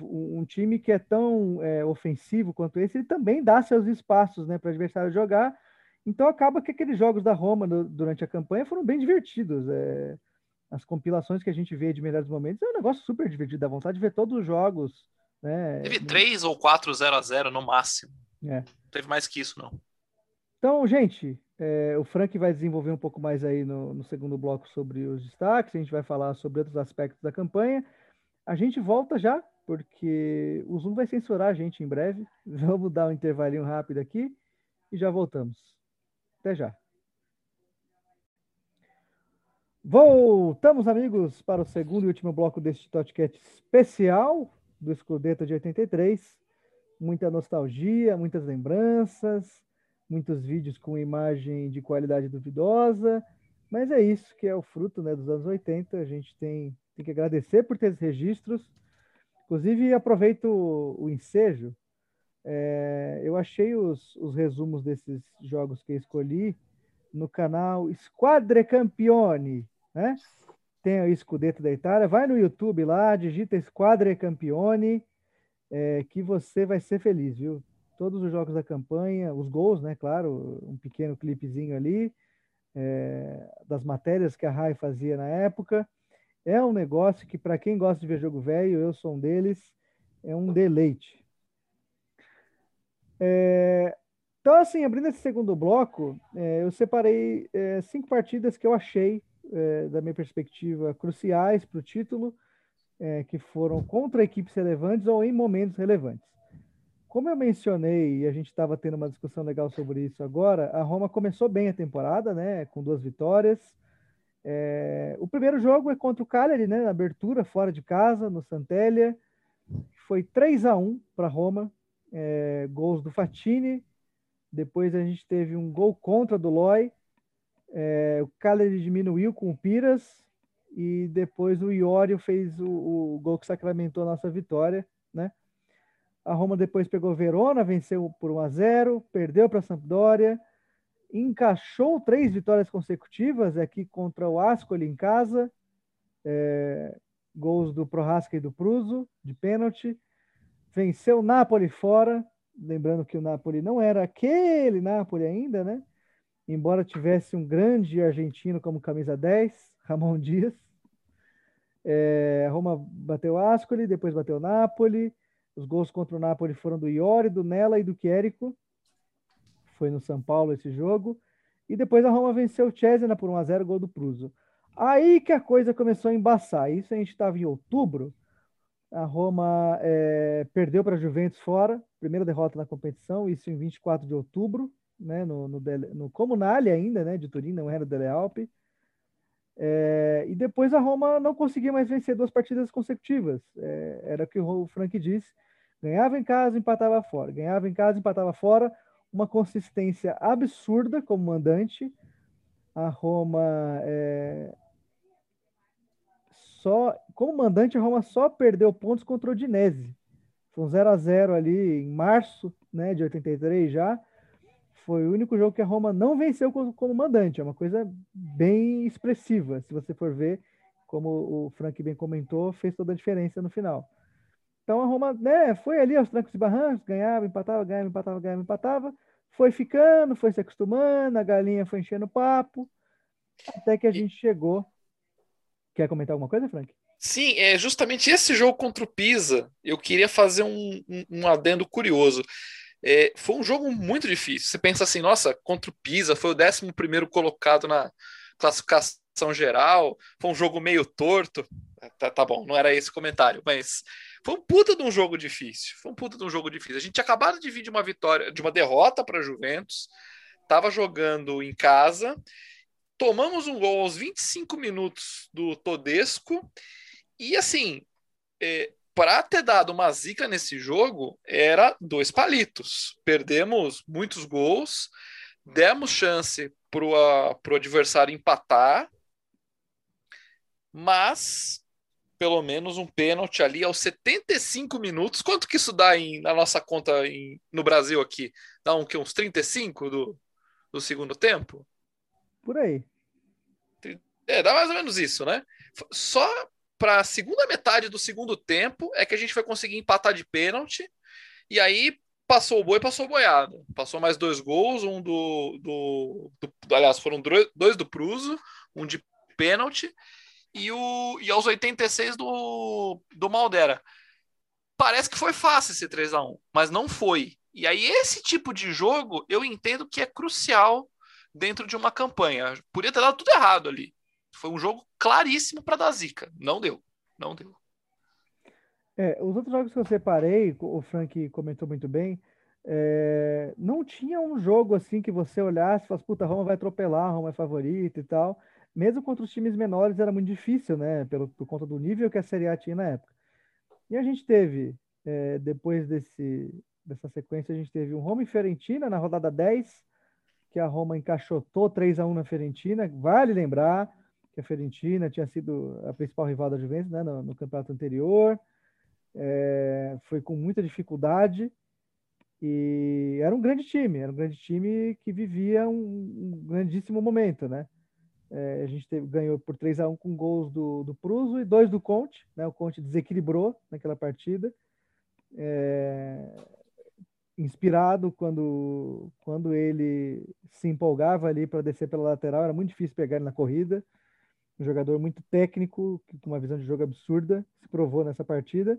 Um time que é tão é, ofensivo quanto esse, ele também dá seus espaços né, para o adversário jogar então acaba que aqueles jogos da Roma no, durante a campanha foram bem divertidos. É, as compilações que a gente vê de melhores momentos é um negócio super divertido, dá vontade de ver todos os jogos. Né? Teve três ou quatro 0 a 0 no máximo. É. Não teve mais que isso, não. Então, gente, é, o Frank vai desenvolver um pouco mais aí no, no, segundo bloco sobre os destaques, a gente vai falar sobre outros aspectos da campanha. A gente volta já, porque o Zoom vai censurar a gente em breve. Vamos dar um intervalinho rápido aqui e já voltamos. Até já. Voltamos, amigos, para o segundo e último bloco deste Totcat especial do Scudetto de 83. Muita nostalgia, muitas lembranças, muitos vídeos com imagem de qualidade duvidosa, mas é isso que é o fruto né, dos anos 80. A gente tem, tem que agradecer por ter esses registros. Inclusive, aproveito o ensejo. É, eu achei os, os resumos desses jogos que eu escolhi no canal Squadre Campione, né? Tem o Scudetto da Itália. Vai no YouTube lá, digita Squadre Campione, é, que você vai ser feliz, viu? Todos os jogos da campanha, os gols, né? Claro, um pequeno clipezinho ali é, das matérias que a Rai fazia na época. É um negócio que, para quem gosta de ver jogo velho, eu sou um deles, é um deleite. É, então, assim, abrindo esse segundo bloco, é, eu separei é, cinco partidas que eu achei, é, da minha perspectiva, cruciais para o título, é, que foram contra equipes relevantes ou em momentos relevantes. Como eu mencionei, e a gente estava tendo uma discussão legal sobre isso agora, a Roma começou bem a temporada, né, com duas vitórias. É, o primeiro jogo é contra o Cagliari, né, na abertura, fora de casa, no Santellia. Foi 3 a 1 para Roma, é, gols do Fatini, depois a gente teve um gol contra do Loi. É, o Cagliari diminuiu com o Piras. E depois o Iorio fez o, o gol que sacramentou a nossa vitória. Né? A Roma depois pegou Verona, venceu por 1 a 0 perdeu para a Sampdoria, encaixou três vitórias consecutivas aqui contra o Ascoli em casa, é, gols do Prohaska e do Pruso, de pênalti, venceu o Napoli fora, lembrando que o Napoli não era aquele Napoli ainda, né? Embora tivesse um grande argentino como camisa 10, Ramon Dias. É, Roma bateu Ascoli, depois bateu Napoli. Os gols contra o Napoli foram do Iori, do Nela e do Chierico. Foi no São Paulo esse jogo. E depois a Roma venceu o Cesena por 1x0, gol do Pruso. Aí que a coisa começou a embaçar. Isso a gente estava em outubro. A Roma é, perdeu para a Juventus fora, primeira derrota na competição, isso em 24 de outubro, né, no, no, no Comunale ainda, né, de Turim, não era Dele Alpe. É, e depois a Roma não conseguia mais vencer duas partidas consecutivas. É, era o que o Frank disse: ganhava em casa, empatava fora, ganhava em casa, empatava fora. Uma consistência absurda como mandante. A Roma é, só, como mandante, a Roma só perdeu pontos contra o Dinese. Foi um 0 a 0 ali em março, né, de 83 já. Foi o único jogo que a Roma não venceu como, como mandante. É uma coisa bem expressiva, se você for ver, como o Frank bem comentou, fez toda a diferença no final. Então a Roma, né, foi ali aos trancos e barrancos, ganhava, empatava, ganhava, empatava, ganhava, empatava. Foi ficando, foi se acostumando, a galinha foi enchendo o papo, até que a gente chegou Quer comentar alguma coisa, Frank? Sim, é justamente esse jogo contra o Pisa. Eu queria fazer um, um, um adendo curioso. É, foi um jogo muito difícil. Você pensa assim, nossa, contra o Pisa, foi o 11 colocado na classificação geral, foi um jogo meio torto. Tá, tá, bom, não era esse o comentário, mas foi um puta de um jogo difícil. Foi um puta de um jogo difícil. A gente acabado de vir de uma vitória, de uma derrota para a Juventus, tava jogando em casa Tomamos um gol aos 25 minutos do Todesco. E assim, é, para ter dado uma zica nesse jogo, era dois palitos. Perdemos muitos gols, demos chance para o adversário empatar, mas pelo menos um pênalti ali aos 75 minutos. Quanto que isso dá em, na nossa conta em, no Brasil aqui? Dá um, que, uns 35 do, do segundo tempo? Por aí. É, dá mais ou menos isso, né? Só para a segunda metade do segundo tempo é que a gente vai conseguir empatar de pênalti. E aí passou o boi, passou boiado. Passou mais dois gols, um do, do, do aliás, foram dois do Pruso, um de pênalti e o e aos 86 do do Maldera. Parece que foi fácil esse 3 a 1, mas não foi. E aí esse tipo de jogo eu entendo que é crucial dentro de uma campanha. Podia ter dado tudo errado ali. Foi um jogo claríssimo para dar zica. Não deu. Não deu. É, os outros jogos que eu separei, o Frank comentou muito bem, é, não tinha um jogo assim que você olhasse e falasse, puta, Roma vai atropelar, Roma é favorito e tal. mesmo contra os times menores era muito difícil, né? Pelo, por conta do nível que a Série A tinha na época. E a gente teve, é, depois desse, dessa sequência, a gente teve um Roma e Fiorentina na rodada 10, que a Roma encaixotou 3 a 1 na Fiorentina. Vale lembrar que a Fiorentina tinha sido a principal rival da Juventus né, no, no campeonato anterior. É, foi com muita dificuldade e era um grande time, era um grande time que vivia um, um grandíssimo momento, né? É, a gente teve, ganhou por 3 a 1 com gols do, do Pruso e dois do Conte, né? O Conte desequilibrou naquela partida. É, inspirado quando, quando ele se empolgava ali para descer pela lateral, era muito difícil pegar ele na corrida. Um jogador muito técnico, com uma visão de jogo absurda, se provou nessa partida.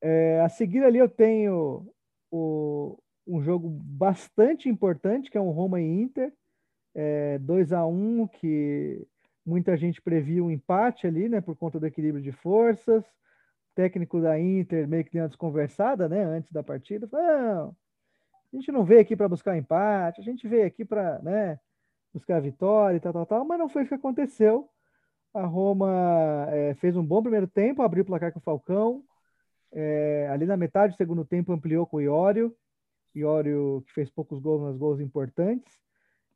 É, a seguir ali eu tenho o, um jogo bastante importante, que é um Roma e Inter, é, 2 a 1 que muita gente previa um empate ali, né, por conta do equilíbrio de forças. Técnico da Inter meio que deu uma desconversada, né, antes da partida. Falou, não, a gente não veio aqui para buscar empate, a gente veio aqui para, né, buscar vitória e tal, tal, tal, mas não foi o que aconteceu. A Roma é, fez um bom primeiro tempo, abriu o placar com o Falcão. É, ali na metade do segundo tempo ampliou com o Iório. Iório que fez poucos gols, mas gols importantes.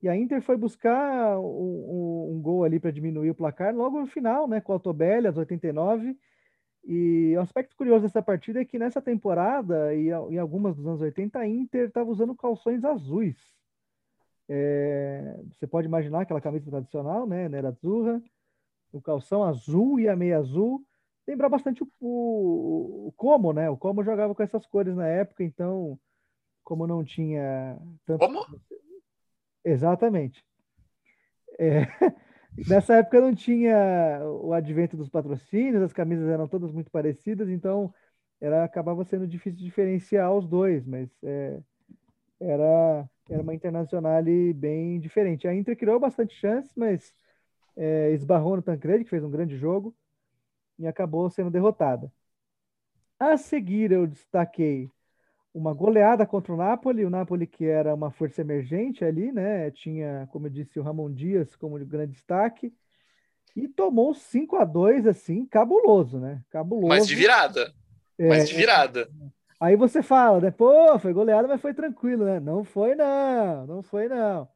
E a Inter foi buscar um, um, um gol ali para diminuir o placar logo no final, né, com o Altobelli, às 89. E o aspecto curioso dessa partida é que nessa temporada e em algumas dos anos 80, a Inter estava usando calções azuis. É, você pode imaginar aquela camisa tradicional, né, Nerazzurra, o calção azul e a meia azul. Lembrar bastante o, o, o Como, né? O Como jogava com essas cores na época, então, como não tinha tanto. Como? Exatamente. É, nessa época não tinha o advento dos patrocínios, as camisas eram todas muito parecidas, então era acabava sendo difícil diferenciar os dois, mas é, era, era uma internacional bem diferente. A Inter criou bastante chances, mas é, esbarrou no Tancredi, que fez um grande jogo, e acabou sendo derrotada. A seguir, eu destaquei uma goleada contra o Napoli, o Napoli que era uma força emergente ali, né? Tinha, como eu disse, o Ramon Dias como grande destaque e tomou 5 a 2 assim, cabuloso, né? Cabuloso. Mas de virada. É, mas de virada. Aí você fala, né? Pô, foi goleada, mas foi tranquilo, né? Não foi não, não foi não.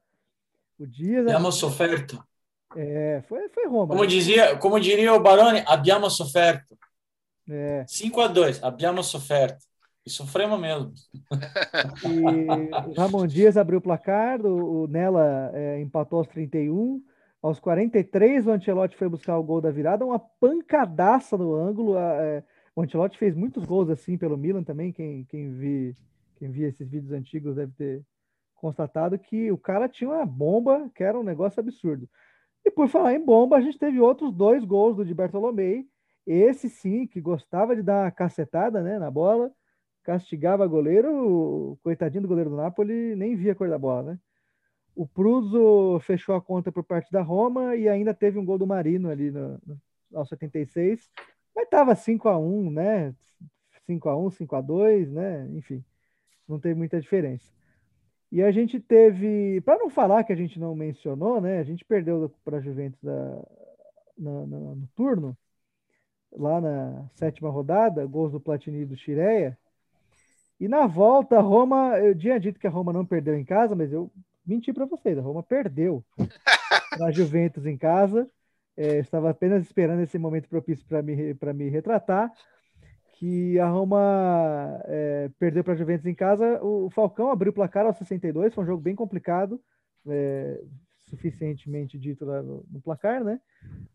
O Dias Abbiamo sofferto. É, foi, foi Roma. Como né? dizia, como diria o Baroni, abbiamo sofferto. É. 5 a 2, abbiamo sofferto. Sofremos mesmo. E Ramon Dias abriu o placar, o, Nela é, empatou aos 31. Aos 43, o Ancelotti foi buscar o gol da virada, uma pancadaça no ângulo. É, o Ancelotti fez muitos gols assim pelo Milan também. Quem, quem, vi, quem via esses vídeos antigos deve ter constatado que o cara tinha uma bomba que era um negócio absurdo. E por falar em bomba, a gente teve outros dois gols do Di Bartolomei. Esse sim, que gostava de dar uma cacetada né, na bola castigava goleiro, o coitadinho do goleiro do Napoli nem via a cor da bola, né? O Pruso fechou a conta por parte da Roma e ainda teve um gol do Marino ali no, no, aos 76, mas estava 5 a 1 né? 5 a 1 5 a 2 né? Enfim, não teve muita diferença. E a gente teve, para não falar que a gente não mencionou, né? A gente perdeu para a Juventus da, na, na, no turno, lá na sétima rodada, gols do Platini e do Chireia. E na volta, a Roma, eu tinha dito que a Roma não perdeu em casa, mas eu menti para vocês, a Roma perdeu na Juventus em casa. É, estava apenas esperando esse momento propício para me, me retratar. Que a Roma é, perdeu para a Juventus em casa. O, o, Falcão abriu o placar aos 62, foi um jogo bem complicado, é, suficientemente dito no, no, placar, né?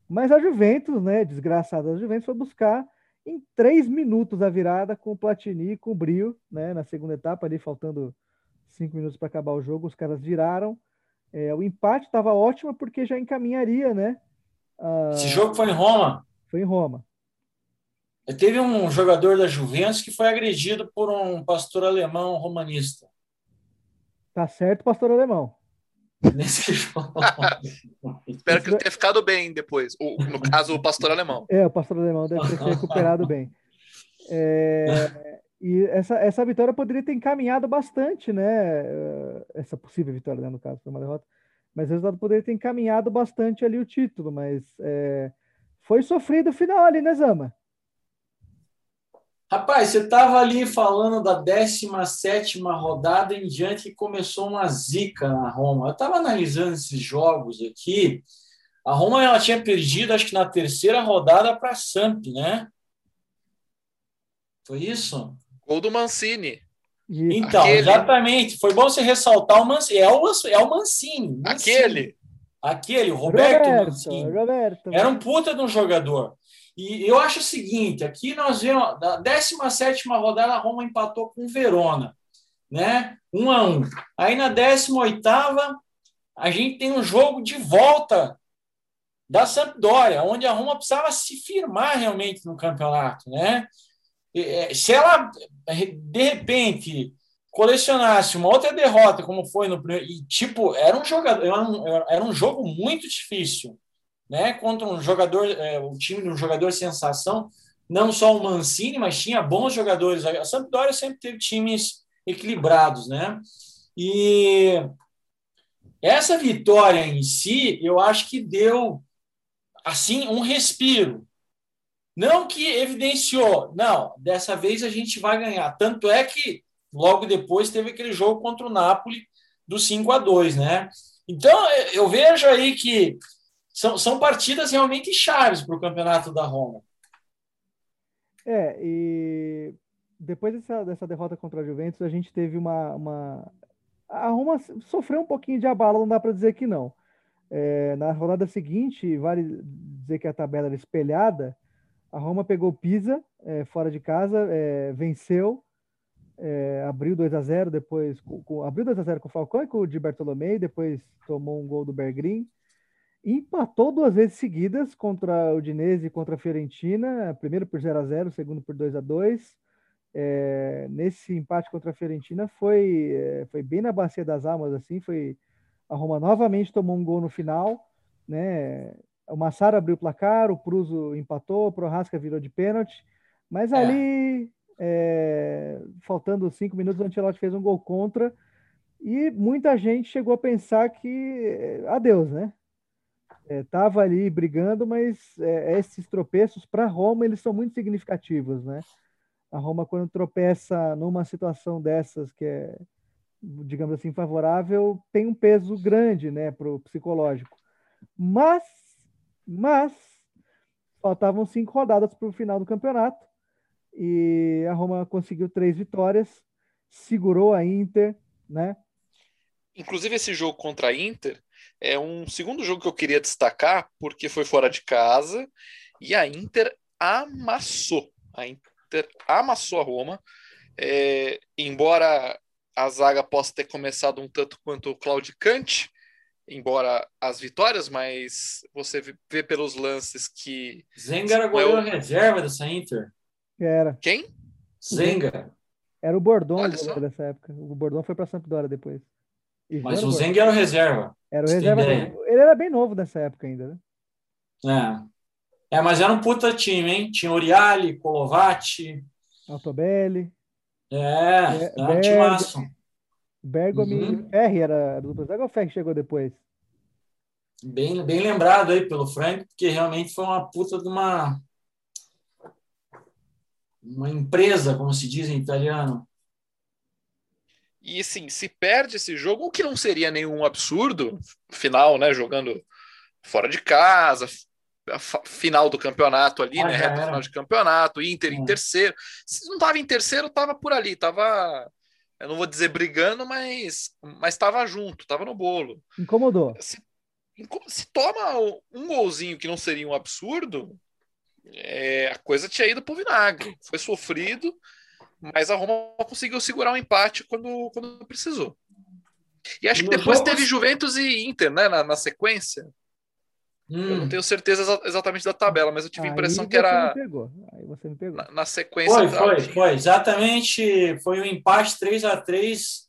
Mas a Juventus, né, desgraçada a Juventus, foi buscar em três minutos a virada com o Platini e com o Brio, né? Na segunda etapa, ali faltando cinco minutos para acabar o jogo, os caras viraram. É, o empate estava ótimo porque já encaminharia, né? Esse jogo foi em Roma? Foi em Roma. Teve um jogador da Juventus que foi agredido por um pastor alemão romanista. Tá certo, pastor alemão. Nesse jogo. Espero que ele tenha ficado bem depois. O, no caso, o pastor alemão. É, o pastor alemão deve ter se recuperado bem. É, e essa, essa vitória poderia ter encaminhado bastante, né? Essa possível vitória, né, no caso, foi uma derrota. mas o resultado poderia ter encaminhado bastante ali o título, mas é, foi sofrido o final ali, né, Zama? Rapaz, você estava ali falando da 17 rodada em diante que começou uma zica na Roma. Eu estava analisando esses jogos aqui. A Roma ela tinha perdido, acho que na terceira rodada para a Samp, né? Foi isso? Gol do Mancini. Então, Aquele... exatamente. Foi bom você ressaltar o Mancini. É o, é o Mancini. Mancini. Aquele. Aquele, o Roberto, Roberto Mancini. Roberto. Era um puta de um jogador. E eu acho o seguinte: aqui nós vemos, da 17 rodada, a Roma empatou com o Verona, né? Um a um. Aí na 18, a gente tem um jogo de volta da Sampdoria, onde a Roma precisava se firmar realmente no campeonato, né? É, se ela, de repente, colecionasse uma outra derrota, como foi no primeiro. E, tipo, era um, jogador, era um, era um jogo muito difícil, né? Contra um jogador, é, o time de um jogador sensação, não só o Mancini, mas tinha bons jogadores. A Sampdoria sempre teve times equilibrados, né? E essa vitória em si, eu acho que deu assim um respiro não que evidenciou, não, dessa vez a gente vai ganhar. Tanto é que logo depois teve aquele jogo contra o Napoli do 5 a 2 né? Então eu vejo aí que são, são partidas realmente chaves para o campeonato da Roma. É, e depois dessa, dessa derrota contra a Juventus, a gente teve uma, uma. A Roma sofreu um pouquinho de abalo, não dá para dizer que não. É, na rodada seguinte, vale dizer que a tabela era espelhada, a Roma pegou Pisa é, fora de casa, é, venceu, é, abriu 2 a 0 depois com, com, abriu 2 a 0 com o Falcão e com o Di Bartolomei, depois tomou um gol do Bergrin. Empatou duas vezes seguidas contra o Udinese e contra a Fiorentina, primeiro por 0 a 0 segundo por 2 a 2 é, Nesse empate contra a Fiorentina foi, é, foi bem na bacia das almas, assim, foi a Roma novamente tomou um gol no final, né? O Massaro abriu o placar, o Pruso empatou, o Prohaska virou de pênalti, mas é. ali, é, faltando cinco minutos, o Ancelotti fez um gol contra e muita gente chegou a pensar que é, adeus, né? Estava é, ali brigando, mas é, esses tropeços para Roma eles são muito significativos, né? A Roma quando tropeça numa situação dessas que é, digamos assim, favorável, tem um peso grande, né, para o psicológico. Mas mas faltavam cinco rodadas para o final do campeonato e a Roma conseguiu três vitórias, segurou a Inter, né? Inclusive esse jogo contra a Inter é um segundo jogo que eu queria destacar porque foi fora de casa e a Inter amassou, a Inter amassou a Roma, é, embora a zaga possa ter começado um tanto quanto claudicante, embora as vitórias, mas você vê pelos lances que. Zenga era goleiro eu... reserva dessa Inter. Era. Quem? Zenga. Era o Bordon dessa época. O Bordon foi para Sampdoria depois. Mas o Zenga era o reserva. Era o reserva. Ele era bem novo nessa época ainda, né? É. É, mas era um puta time, hein? Tinha Oriali, Colovati. Altobelli. É, era um time Bergomi uhum. Ferri era do dupla ou Ferri chegou depois? Bem, bem lembrado aí pelo Frank, porque realmente foi uma puta de uma uma empresa, como se diz em italiano. E sim, se perde esse jogo, o que não seria nenhum absurdo, final, né, jogando fora de casa, final do campeonato ali, ah, né, reta final de campeonato, Inter é. em terceiro. Se não estava em terceiro, estava por ali, estava eu não vou dizer brigando, mas mas estava junto, estava no bolo. Incomodou. Se, se, toma um golzinho que não seria um absurdo, é, a coisa tinha ido pro vinagre. Foi sofrido, mas a Roma conseguiu segurar um empate quando, quando precisou. E acho que depois teve Juventus e Inter, né, na, na sequência. Hum. Eu não tenho certeza exatamente da tabela, mas eu tive a impressão que era. Aí você me pegou. Na, na sequência. Foi, foi, foi. Exatamente. Foi um empate 3 a 3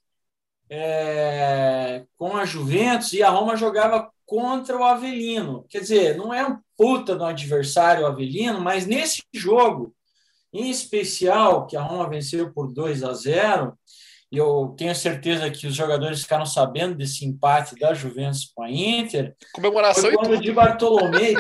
é, com a Juventus e a Roma jogava contra o Avelino. Quer dizer, não é um puta do adversário o Avelino, mas nesse jogo, em especial, que a Roma venceu por 2 a 0, e eu tenho certeza que os jogadores ficaram sabendo desse empate da Juventus com a Inter. Comemoração foi quando o Di Bartolomei,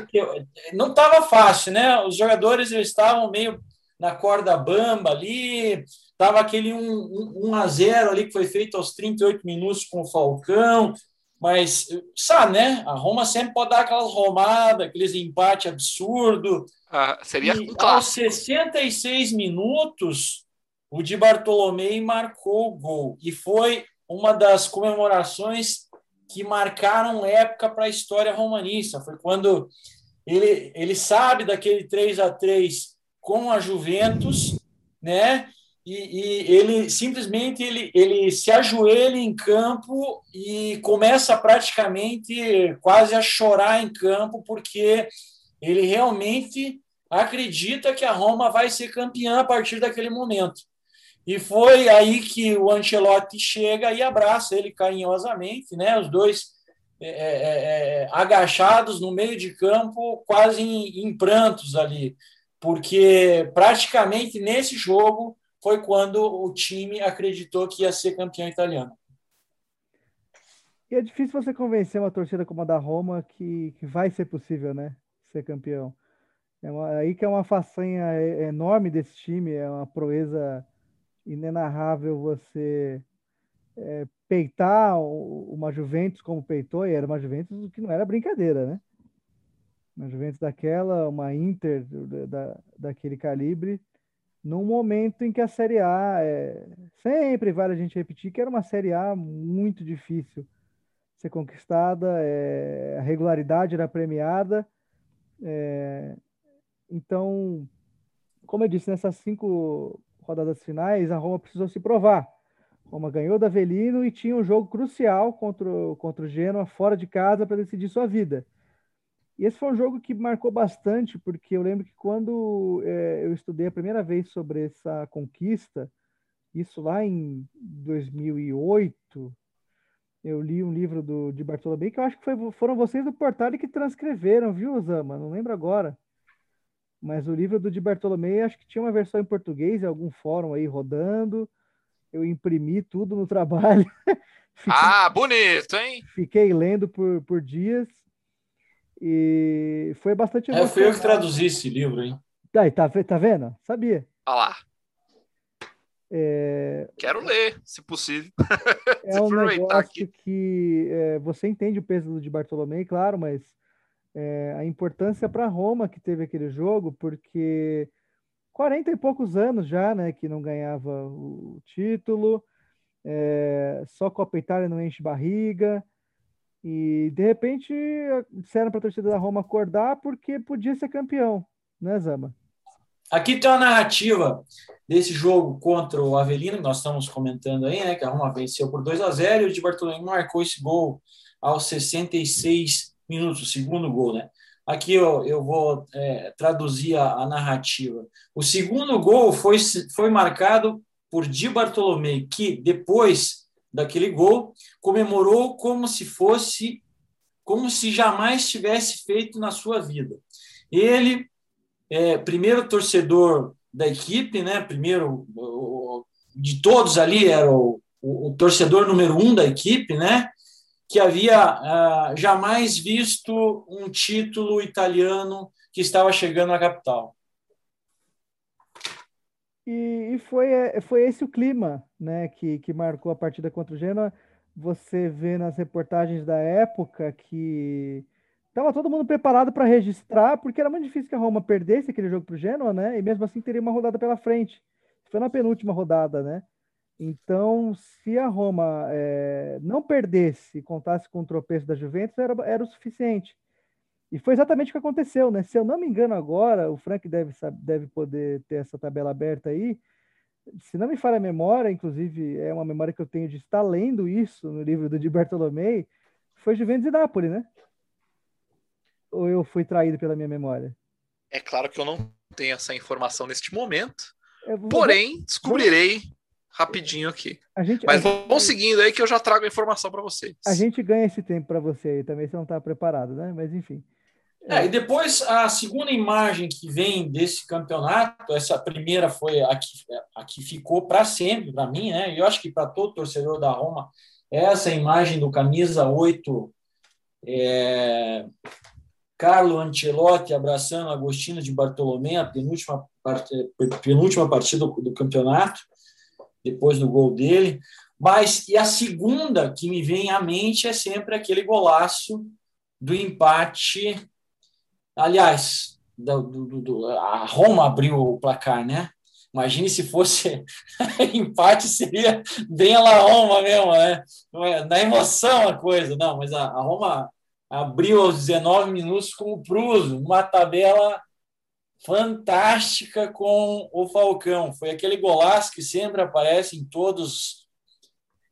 não estava fácil, né? Os jogadores estavam meio na corda bamba ali, estava aquele 1, 1, 1 a 0 ali que foi feito aos 38 minutos com o Falcão, mas sabe, né? A Roma sempre pode dar aquelas romadas, aqueles empate absurdo. Ah, seria e, um aos 66 minutos o Di Bartolomei marcou o gol e foi uma das comemorações que marcaram época para a história romanista. Foi quando ele, ele sabe daquele 3 a 3 com a Juventus, né? E, e, ele simplesmente ele, ele se ajoelha em campo e começa praticamente quase a chorar em campo porque ele realmente acredita que a Roma vai ser campeã a partir daquele momento. E foi aí que o Ancelotti chega e abraça ele carinhosamente, né? Os dois é, é, é, é, agachados no meio de campo, quase em, em prantos ali, porque praticamente nesse jogo foi quando o time acreditou que ia ser campeão italiano. E é difícil você convencer uma torcida como a da Roma que, que vai ser possível, né? Ser campeão. É uma, aí que é uma façanha enorme desse time, é uma proeza inenarrável você é, peitar uma Juventus como peitou, e era uma Juventus que não era brincadeira, né? Uma Juventus daquela, uma Inter da, daquele calibre, num momento em que a Série A, é, sempre vale a gente repetir que era uma Série A muito difícil ser conquistada, é, a regularidade era premiada, é, então, como eu disse, nessas cinco rodadas finais, a Roma precisou se provar. Roma ganhou da Avelino e tinha um jogo crucial contra, o, contra o Genoa fora de casa para decidir sua vida. E esse foi um jogo que marcou bastante, porque eu lembro que quando é, eu estudei a primeira vez sobre essa conquista, isso lá em 2008, eu li um livro do, de Bartolomeu, que eu acho que foi, foram vocês do Portale que transcreveram, viu, Osama? Não lembro agora. Mas o livro do Di Bartolomei, acho que tinha uma versão em português, em algum fórum aí rodando. Eu imprimi tudo no trabalho. fiquei, ah, bonito, hein? Fiquei lendo por, por dias. E foi bastante. É, fui eu que traduzi esse livro, hein? Tá, tá, tá vendo? Sabia. Olha lá. É... Quero ler, se possível. É um negócio aqui. que é, você entende o peso do de Bartolomeu, claro, mas é, a importância para Roma que teve aquele jogo, porque 40 e poucos anos já, né, que não ganhava o título, é, só Copa Itália não enche barriga, e de repente disseram para a torcida da Roma acordar porque podia ser campeão, né, Zama? Aqui tem uma narrativa desse jogo contra o Avelino, que nós estamos comentando aí, né, que a Roma venceu por 2 a 0 e o Di Bartolomeu marcou esse gol aos 66 minutos, o segundo gol, né? Aqui eu, eu vou é, traduzir a, a, narrativa. O segundo gol foi, foi marcado por Di Bartolomei, que depois daquele gol comemorou como se fosse, como se jamais tivesse feito na sua vida. Ele, é, primeiro torcedor da equipe, né? Primeiro de todos ali era o, o, o torcedor número um da equipe, né? que havia uh, jamais visto um título italiano que estava chegando à capital. E, e foi, é, foi esse o clima né, que, que marcou a partida contra o Genoa. Você vê nas reportagens da época que estava todo mundo preparado para registrar, porque era muito difícil que a Roma perdesse aquele jogo para o Genoa, né? E mesmo assim teria uma rodada pela frente. Foi na penúltima rodada, né? Então, se a Roma é, não perdesse, contasse com o tropeço da Juventus, era, era o suficiente. E foi exatamente o que aconteceu, né? Se eu não me engano agora, o Frank deve, deve poder ter essa tabela aberta aí. Se não me falha a memória, inclusive é uma memória que eu tenho de estar lendo isso no livro do Di Bartolomei, foi Juventus e Nápoles, né? Ou eu fui traído pela minha memória? É claro que eu não tenho essa informação neste momento. Porém, descobrirei rapidinho aqui. Gente, Mas gente... seguindo aí que eu já trago a informação para vocês. A gente ganha esse tempo para você aí também, você não está preparado, né? Mas enfim. É, e depois a segunda imagem que vem desse campeonato, essa primeira foi a que, a que ficou para sempre para mim, né? E eu acho que para todo torcedor da Roma, essa imagem do camisa 8, é, Carlo Ancelotti abraçando Agostinho de Bartolomé, a penúltima, penúltima partida do, do campeonato, depois do gol dele. Mas, e a segunda que me vem à mente é sempre aquele golaço do empate. Aliás, do, do, do, a Roma abriu o placar, né? Imagine se fosse empate, seria bem a La Roma mesmo, né? Na emoção a coisa, não, mas a, a Roma abriu aos 19 minutos com o Pruso, uma tabela fantástica com o Falcão. Foi aquele golaço que sempre aparece em todos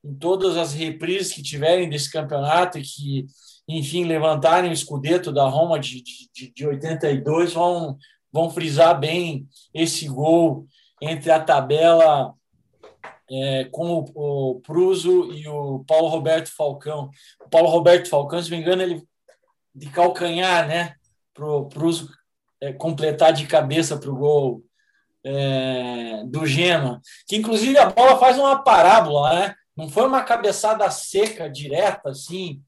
em todas as reprises que tiverem desse campeonato e que, enfim, levantarem o escudeto da Roma de, de, de 82, vão, vão frisar bem esse gol entre a tabela é, com o, o Pruso e o Paulo Roberto Falcão. O Paulo Roberto Falcão, se não me engano, ele de calcanhar, né? Para o Pruso é, completar de cabeça para o gol é, do Genoa. Que, inclusive, a bola faz uma parábola, né? Não foi uma cabeçada seca, direta, assim.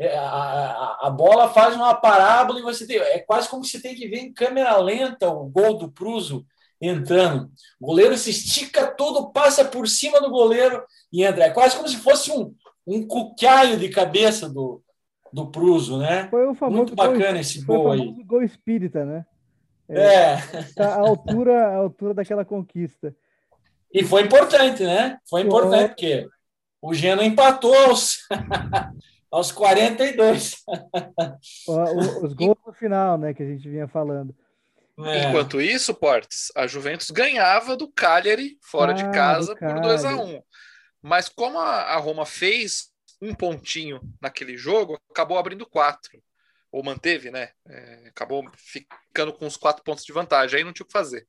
É, a, a, a, bola faz uma parábola e você tem. É quase como se tem que ver em câmera lenta o gol do Pruso entrando. O goleiro se estica todo, passa por cima do goleiro e entra. É quase como se fosse um, um cuquaio de cabeça do, do Pruso, né? Foi o famoso Muito bacana gol, esse gol aí. gol espírita, né? É. é. Tá a altura, a altura daquela conquista. E foi importante, né? Foi importante, porque o Geno empatou aos, aos 42. Os gols no final, né, que a gente vinha falando. É. Enquanto isso, Portes, a Juventus ganhava do Cagliari fora ah, de casa por 2 a 1 um. Mas como a, a, Roma fez um pontinho naquele jogo, acabou abrindo quatro. Ou manteve, né? É, acabou ficando com os quatro pontos de vantagem. Aí não tinha o que fazer.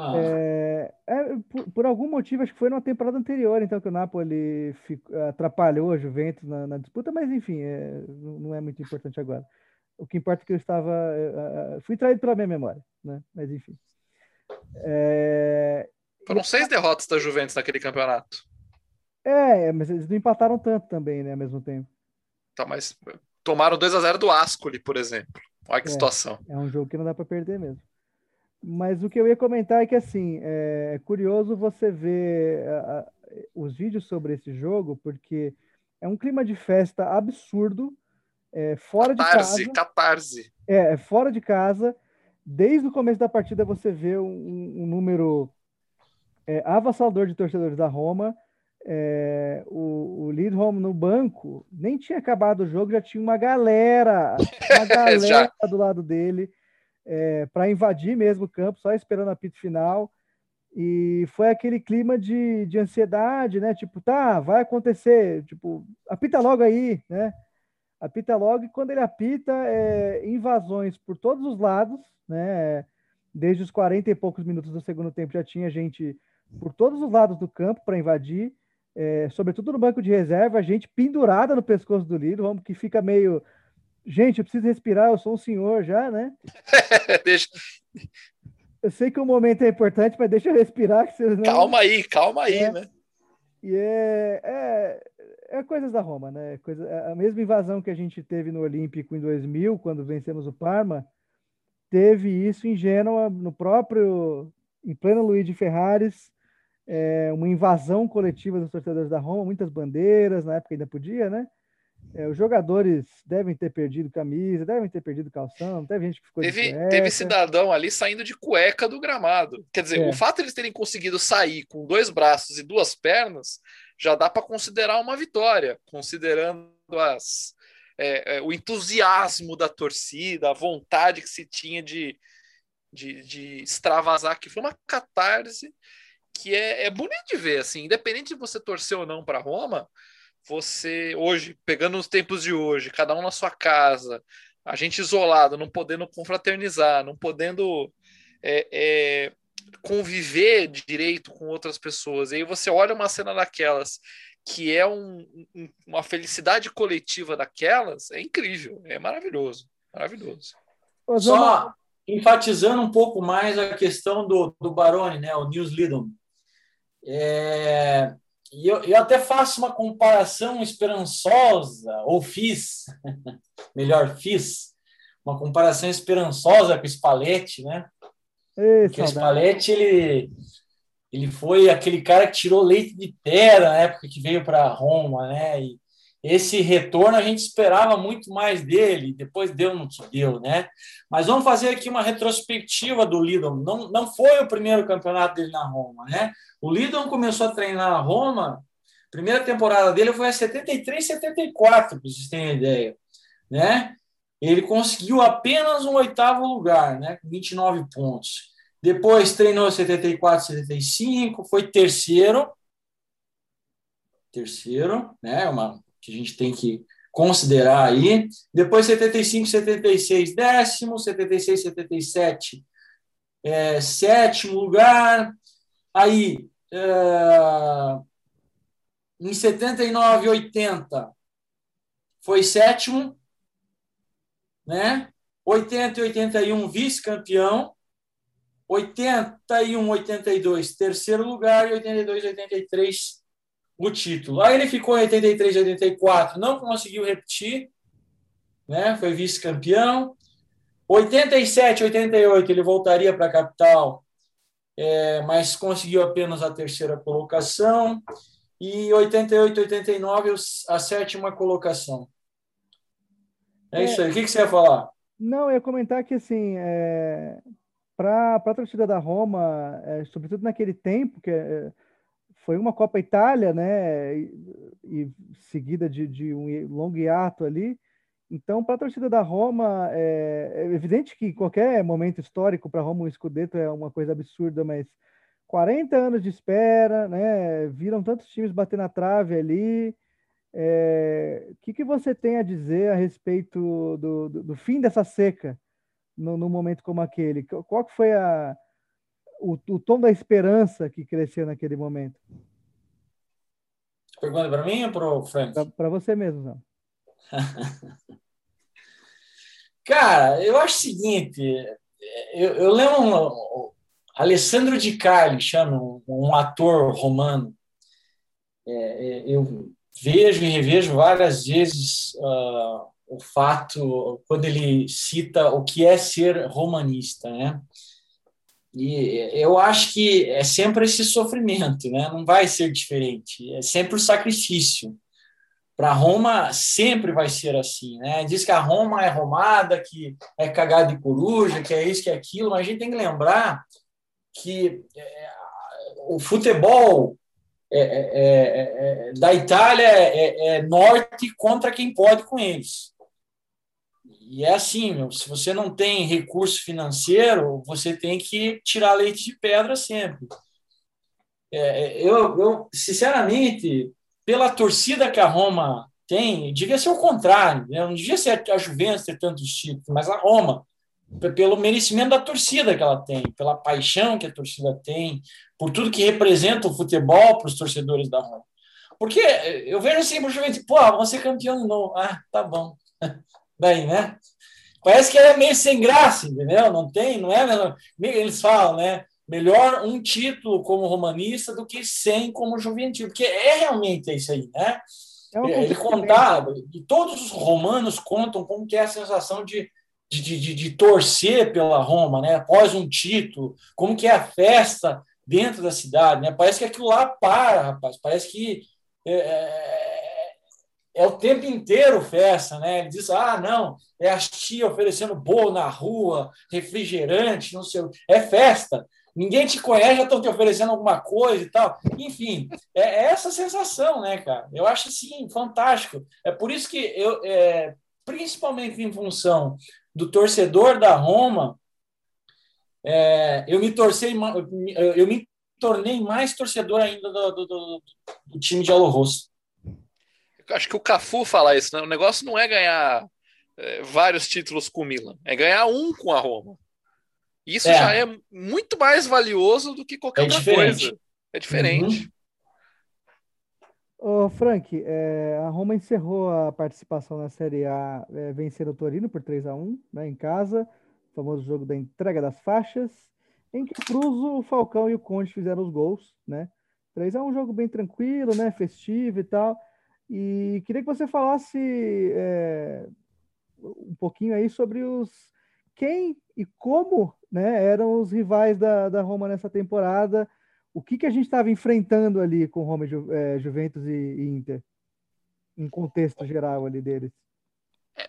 Ah. É, é, por, por, algum motivo, acho que foi na temporada anterior, então, que o Napoli fico, atrapalhou a Juventus na, na disputa, mas enfim, é, não é muito importante agora. O que importa é que eu estava. É, fui traído pela minha memória, né? Mas enfim. É, Foram seis derrotas da Juventus naquele campeonato. É, mas eles não empataram tanto também, né, ao mesmo tempo. Tá, mas tomaram 2 a 0 do Ascoli, por exemplo. Olha que é, situação. É um jogo que não dá para perder mesmo. Mas o que eu ia comentar é que, assim, é curioso você ver os vídeos sobre esse jogo, porque é um clima de festa absurdo, é, fora catarse, de casa. Catarse, é, é, fora de casa. Desde o começo da partida você vê um, um número é, avassalador de torcedores da Roma. É, o, o Lidholm no banco nem tinha acabado o jogo, já tinha uma galera, uma galera do lado dele é, para invadir mesmo o campo, só esperando a apito final. E foi aquele clima de, de ansiedade, né? Tipo, tá, vai acontecer, tipo, apita logo aí, né? Apita logo e quando ele apita, é, invasões por todos os lados, né? Desde os 40 e poucos minutos do segundo tempo já tinha gente por todos os lados do campo para invadir, é, sobretudo no banco de reserva, gente pendurada no pescoço do líder, que fica meio Gente, eu preciso respirar, eu sou um senhor já, né? deixa... Eu sei que o momento é importante, mas deixa eu respirar. Que senão... Calma aí, calma aí, é. né? E é, é, é coisas da Roma, né? Coisa, a mesma invasão que a gente teve no Olímpico em 2000, quando vencemos o Parma, teve isso em Gênova, no próprio, em pleno Luigi Ferraris, é, uma invasão coletiva dos torcedores da Roma, muitas bandeiras, na época ainda podia, né? É, os jogadores devem ter perdido camisa, devem ter perdido calção, teve gente que ficou teve, Teve cidadão ali saindo de cueca do gramado. Quer dizer, é. o fato de eles terem conseguido sair com dois braços e duas pernas já dá para considerar uma vitória, considerando as, é, é, o entusiasmo da torcida, a vontade que se tinha de, de, de extravasar, que foi uma catarse que é, é bonito de ver, assim, independente de você torcer ou não para Roma, você hoje, pegando os tempos de hoje, cada um na sua casa, a gente isolado, não podendo confraternizar, não podendo é, é, conviver direito com outras pessoas. E aí você olha uma cena daquelas que é um, um, uma felicidade coletiva daquelas, é incrível, é maravilhoso. Maravilhoso. Só enfatizando um pouco mais a questão do, do Baroni, né, o News Lidon. É, e eu, eu até faço uma comparação esperançosa, ou fiz, melhor, fiz, uma comparação esperançosa com o Spalletti, né? Ei, Porque o Spalletti, ele, ele foi aquele cara que tirou leite de pedra na época que veio para Roma, né? E esse retorno a gente esperava muito mais dele, depois deu no que deu, né? Mas vamos fazer aqui uma retrospectiva do Lidon. Não, não foi o primeiro campeonato dele na Roma, né? O Lidon começou a treinar na Roma, primeira temporada dele foi a 73, 74, para vocês terem ideia, né? Ele conseguiu apenas um oitavo lugar, né? Com 29 pontos. Depois treinou 74, 75, foi terceiro. Terceiro, né? Uma que a gente tem que considerar aí. Depois 75, 76, décimo, 76, 77, é, sétimo lugar. Aí, é, em 79, 80, foi sétimo, né? 80 e 81, vice-campeão. 81, 82, terceiro lugar. E 82, 83, o título. Aí ele ficou em 83 e 84, não conseguiu repetir, né? foi vice-campeão. 87 88 ele voltaria para a capital, é, mas conseguiu apenas a terceira colocação. E 88 89 a sétima colocação. É, é isso aí. O que, que, você ia falar? Não, eu ia comentar que assim, é, para a torcida da Roma, é, sobretudo naquele tempo, que é, foi uma Copa Itália, né? E, e seguida de, de, um longo hiato ali. Então, para a torcida da Roma, é, é, evidente que qualquer momento histórico para Roma um Scudetto é uma coisa absurda, mas 40 anos de espera, né? Viram tantos times bater na trave ali. É, o que, que você tem a dizer a respeito do, do, do fim dessa seca num momento como aquele? Qual que foi a, o, o tom da esperança que cresceu naquele momento? Pergunta para mim ou para o Frank? Para você mesmo, Zé. Cara, eu acho o seguinte, eu, eu lembro um, Alessandro Di Carli, chama um, um ator romano. É, é, eu vejo e revejo várias vezes uh, o fato quando ele cita o que é ser romanista, né? E eu acho que é sempre esse sofrimento, né? Não vai ser diferente. É sempre o sacrifício. Para Roma sempre vai ser assim, né? Diz que a Roma é romada, que é cagada de coruja, que é isso, que é aquilo, mas a gente tem que lembrar que é, o futebol é, é, é, é da Itália é norte contra quem pode com eles. E é assim, meu, se você não tem recurso financeiro, você tem que tirar leite de pedra sempre. É, é, eu, eu, sinceramente, pela torcida que a Roma tem, devia ser o contrário. Né? Não devia ser a Juventus ter tantos títulos, mas a Roma, pelo merecimento da torcida que ela tem, pela paixão que a torcida tem, por tudo que representa o futebol para os torcedores da Roma. Porque eu vejo assim, o Juventus, pô, vamos ser campeão de novo. Ah, tá bom. daí, né? Parece que é meio sem graça, entendeu? Não tem, não é? Eles falam, né? Melhor um título como romanista do que 100 como juvenil, porque é realmente isso aí, né? É Ele contava, e todos os romanos contam como que é a sensação de, de, de, de, torcer pela Roma, né? Após um título, como que é a festa dentro da cidade, né? Parece que aquilo lá para, rapaz. Parece que é, é o tempo inteiro festa, né? Ele diz: ah, não, é a tia oferecendo bolo na rua, refrigerante, não sei. É festa. Ninguém te conhece, já estão te oferecendo alguma coisa e tal. Enfim, é, é essa sensação, né, cara? Eu acho assim fantástico. É por isso que eu, é, principalmente em função do torcedor da Roma, é, eu me torcei, eu me tornei mais torcedor ainda do, do, do, do time de Alo Rosso acho que o Cafu fala isso, né? O negócio não é ganhar é, vários títulos com o Milan, é ganhar um com a Roma. Isso é. já é muito mais valioso do que qualquer é outra diferente. coisa. É diferente. Uhum. Ô, Frank, é, a Roma encerrou a participação na Série A é, vencendo o Torino por 3 a 1 né, em casa, o famoso jogo da entrega das faixas, em que o Cruzo, o Falcão e o Conde fizeram os gols, né? 3 a 1 um jogo bem tranquilo, né? Festivo e tal. E queria que você falasse é, um pouquinho aí sobre os quem e como né, eram os rivais da, da Roma nessa temporada o que, que a gente estava enfrentando ali com Roma, Ju, é, Juventus e, e, Inter, em contexto geral ali deles? É,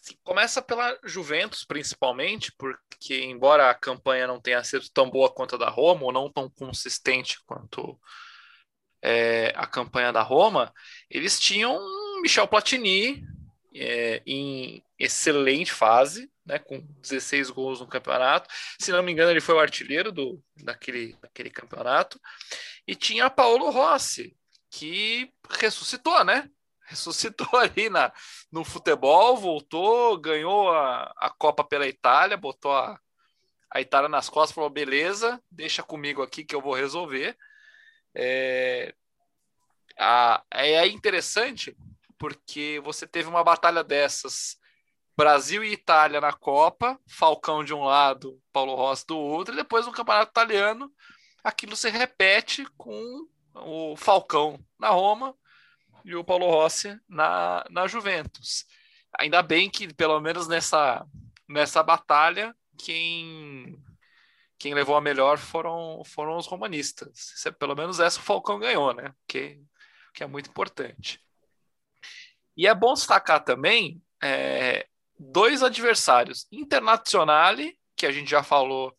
assim, começa pela Juventus, principalmente, porque embora a campanha não tenha sido tão boa quanto a da Roma, ou não tão consistente quanto é, a campanha da Roma, eles tinham Michel Platini é, em excelente fase, né, com 16 gols no campeonato. Se não me engano, ele foi o artilheiro do, daquele, daquele campeonato. E tinha Paulo Rossi, que ressuscitou, né? Ressuscitou ali na, no futebol, voltou, ganhou a, a Copa pela Itália, botou a, a Itália nas costas, falou: beleza, deixa comigo aqui que eu vou resolver. É, a, é interessante porque você teve uma batalha dessas Brasil e Itália na Copa, Falcão de um lado, Paulo Rossi do outro, e depois no Campeonato Italiano, aquilo se repete com o Falcão na Roma e o Paulo Rossi na, na Juventus. Ainda bem que, pelo menos nessa, nessa batalha, quem, quem levou a melhor foram, foram os romanistas. É, pelo menos essa o Falcão ganhou, né? Que, que é muito importante. E é bom destacar também é, dois adversários. Internazionale, que a gente já falou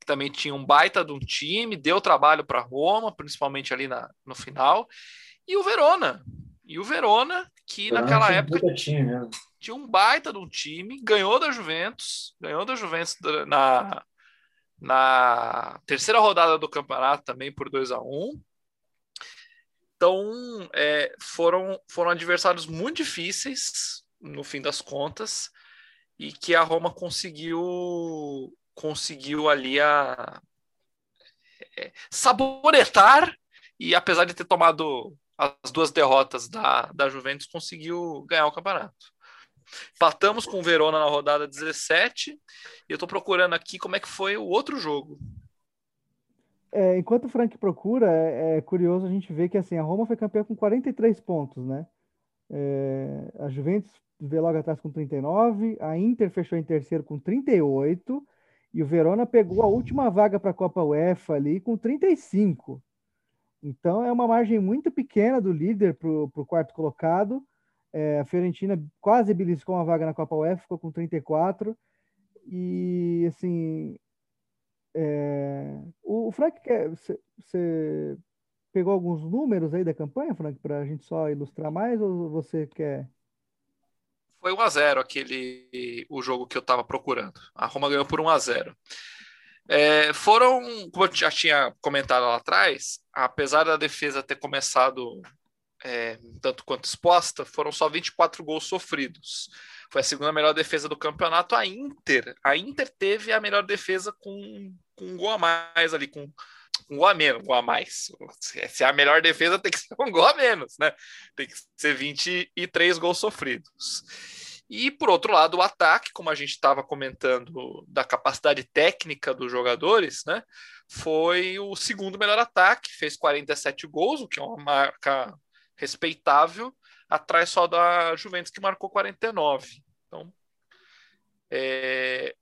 que também tinha um baita de um time, deu trabalho para Roma, principalmente ali na, no final, e o Verona. E o Verona, que Verona naquela época time, né? tinha um baita de um time, ganhou da Juventus, ganhou da Juventus na, na terceira rodada do campeonato também por 2 a 1 um. Então, é, foram, foram adversários muito difíceis, no fim das contas, e que a Roma conseguiu conseguiu ali a é, saboretar e apesar de ter tomado as duas derrotas da, da Juventus conseguiu ganhar o campeonato. Empatamos com o Verona na rodada 17 e eu estou procurando aqui como é que foi o outro jogo. É, enquanto o Frank procura, é, é, curioso a gente ver que assim, a Roma foi campeã com 43 pontos, né? É, a Juventus veio logo atrás com 39, a Inter fechou em terceiro com 38 e o Verona pegou a última vaga para a Copa UEFA ali com 35. Então é uma margem muito pequena do líder para o quarto colocado. É, a Fiorentina quase beliscou uma vaga na Copa UEFA, ficou com 34. E assim, é, o, o Frank, você pegou alguns números aí da campanha, Frank, para a gente só ilustrar mais, ou você quer foi 1 a 0 aquele o jogo que eu estava procurando. A Roma ganhou por 1 a 0. É, foram, como eu já tinha comentado lá atrás, apesar da defesa ter começado é, tanto quanto exposta, foram só 24 gols sofridos. Foi a segunda melhor defesa do campeonato. A Inter, a Inter teve a melhor defesa com, com um gol a mais ali, com um gol a menos, um gol a mais. Se é a melhor defesa, tem que ser um gol a menos, né? Tem que ser 23 gols sofridos. E por outro lado, o ataque, como a gente estava comentando da capacidade técnica dos jogadores, né? Foi o segundo melhor ataque, fez 47 gols, o que é uma marca respeitável, atrás só da Juventus que marcou 49. Então, é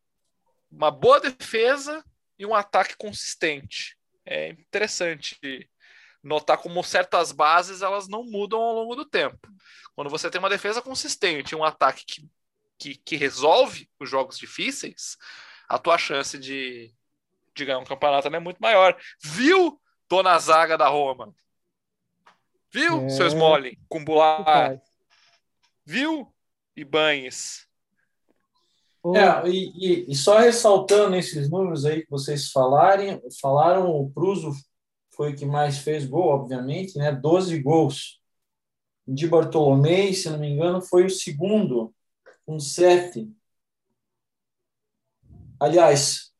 uma boa defesa e um ataque consistente é interessante notar como certas bases elas não mudam ao longo do tempo. Quando você tem uma defesa consistente, um ataque que, que, que resolve os jogos difíceis, a tua chance de, de ganhar um campeonato é muito maior. Viu, dona zaga da Roma? Viu, é... seu Smalling, com Bular? Viu, Ibanes? É, e, e, e, só ressaltando esses números aí que vocês falarem, falaram, o Pruso foi o que mais fez gol, obviamente, né? 12 gols. De Bartolomei, se não me engano, foi o segundo, com sete. Aliás,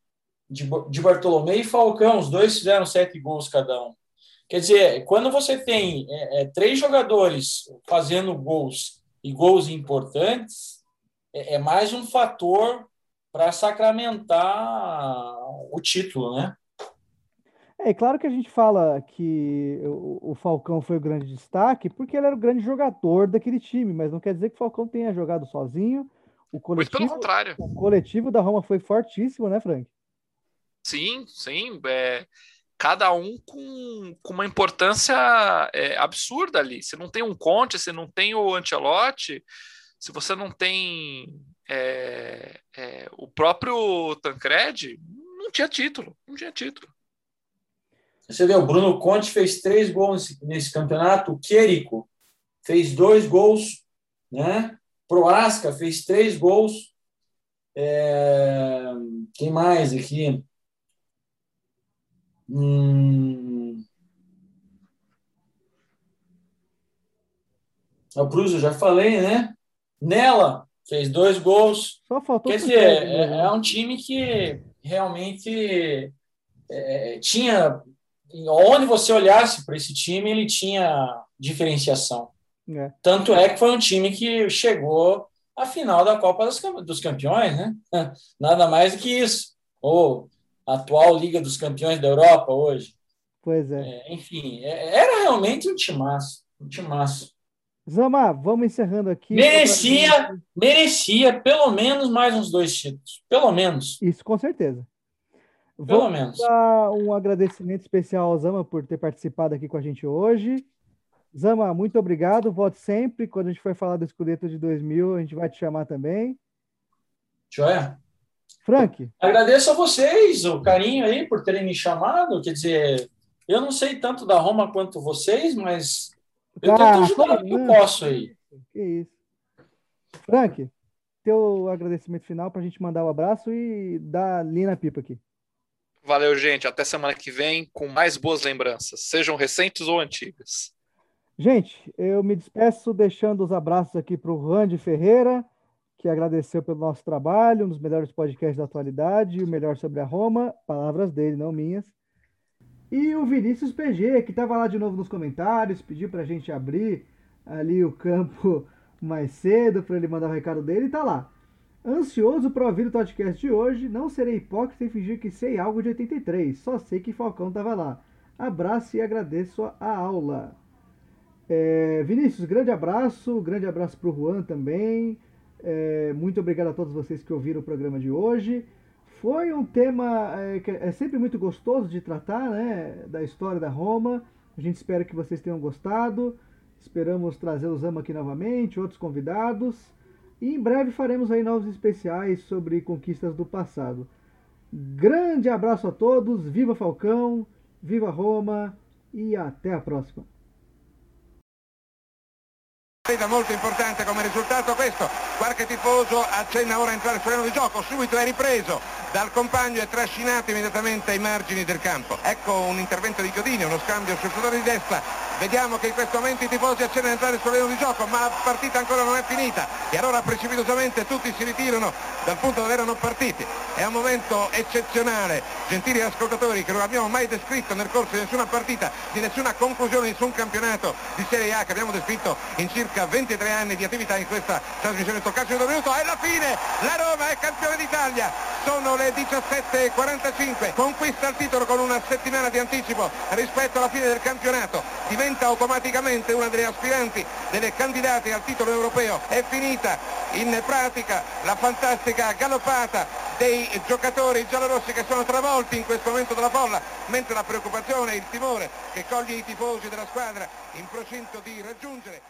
de, de Bartolomei e Falcão, os dois fizeram sete gols cada um. Quer dizer, quando você tem é, é, três jogadores fazendo gols e gols importantes, é, é mais um fator para sacramentar o título, né? É claro que a gente fala que o, o, Falcão foi o grande destaque porque ele era o grande jogador daquele time, mas não quer dizer que o Falcão tenha jogado sozinho. O coletivo, Muito pelo contrário. O coletivo da Roma foi fortíssimo, né, Frank? Sim, sim. É, cada um com, com uma importância é, absurda ali. Se não tem um Conte, se não tem o Ancelotti, se você não tem é, é, o próprio Tancred, não tinha título, não tinha título. Você vê, o Bruno Conte fez três gols nesse, nesse campeonato, o Querico fez dois gols, né? Proasca fez três gols. É... Quem mais aqui? Hum... O Pruso, já falei, né? Nela, fez dois gols. Só faltou Quer dizer, é, né? é, um time que realmente é, tinha. Onde você olhasse para esse time, ele tinha diferenciação. É. Tanto é que foi um time que chegou à final da Copa dos Campeões, né? Nada mais do que isso. Ou atual Liga dos Campeões da Europa hoje. Pois é. é enfim, é, era realmente um timaço. Um timaço. Zama, vamos encerrando aqui. Merecia, merecia pelo menos mais uns dois títulos. Pelo menos. Isso, com certeza. Pelo vamos menos. Dar um agradecimento especial ao Zama por ter participado aqui com a gente hoje. Zama, muito obrigado. Volte sempre. Quando a gente for falar do Escudeto de 2000, a gente vai te chamar também. Joia. Frank. Agradeço a vocês o carinho aí por terem me chamado. Quer dizer, eu não sei tanto da Roma quanto vocês, mas eu ah, tento ajudar o que eu posso aí. Que isso. Frank, teu agradecimento final para a gente mandar o um abraço e dar linha na pipa aqui. Valeu, gente. Até semana que vem com mais boas lembranças, sejam recentes ou antigas. Gente, eu me despeço deixando os abraços aqui para o Randy Ferreira, que agradeceu pelo nosso trabalho, um dos melhores podcasts da atualidade, o melhor sobre a Roma, palavras dele, não minhas. E o Vinícius PG, que estava lá de novo nos comentários, pediu para a gente abrir ali o campo mais cedo para ele mandar o recado dele e tá lá. Ansioso para ouvir o podcast de hoje, não serei hipócrita e fingir que sei algo de 83, só sei que Falcão estava lá. Abraço e agradeço a aula. É, Vinícius, grande abraço, grande abraço para o Juan também. É, muito obrigado a todos vocês que ouviram o programa de hoje. Foi um tema é, que é sempre muito gostoso de tratar, né? Da história da Roma. A gente espera que vocês tenham gostado. Esperamos trazer o Zama aqui novamente, outros convidados. E em breve faremos aí novos especiais sobre conquistas do passado. Grande abraço a todos, viva Falcão, viva Roma e até a próxima. Molto importante come risultato questo. Qualche tifoso accenna ora a entrare sul terreno di gioco subito è ripreso dal compagno e trascinato immediatamente ai margini del campo. Ecco un intervento di Chiodini uno scambio sul settore di destra Vediamo che in questo momento i tifosi accennano ad entrare sul terreno di gioco, ma la partita ancora non è finita e allora precipitosamente tutti si ritirano dal punto dove erano partiti. È un momento eccezionale, gentili ascoltatori, che non abbiamo mai descritto nel corso di nessuna partita, di nessuna conclusione di nessun campionato di Serie A che abbiamo descritto in circa 23 anni di attività in questa trasmissione Toccaccio di minuto. E alla fine la Roma è campione d'Italia. Sono le 17.45, conquista il titolo con una settimana di anticipo rispetto alla fine del campionato. Diventa diventa automaticamente una delle aspiranti, delle candidate al titolo europeo. È finita in pratica la fantastica galoppata dei giocatori giallorossi che sono travolti in questo momento dalla folla, mentre la preoccupazione e il timore che coglie i tifosi della squadra in procinto di raggiungere.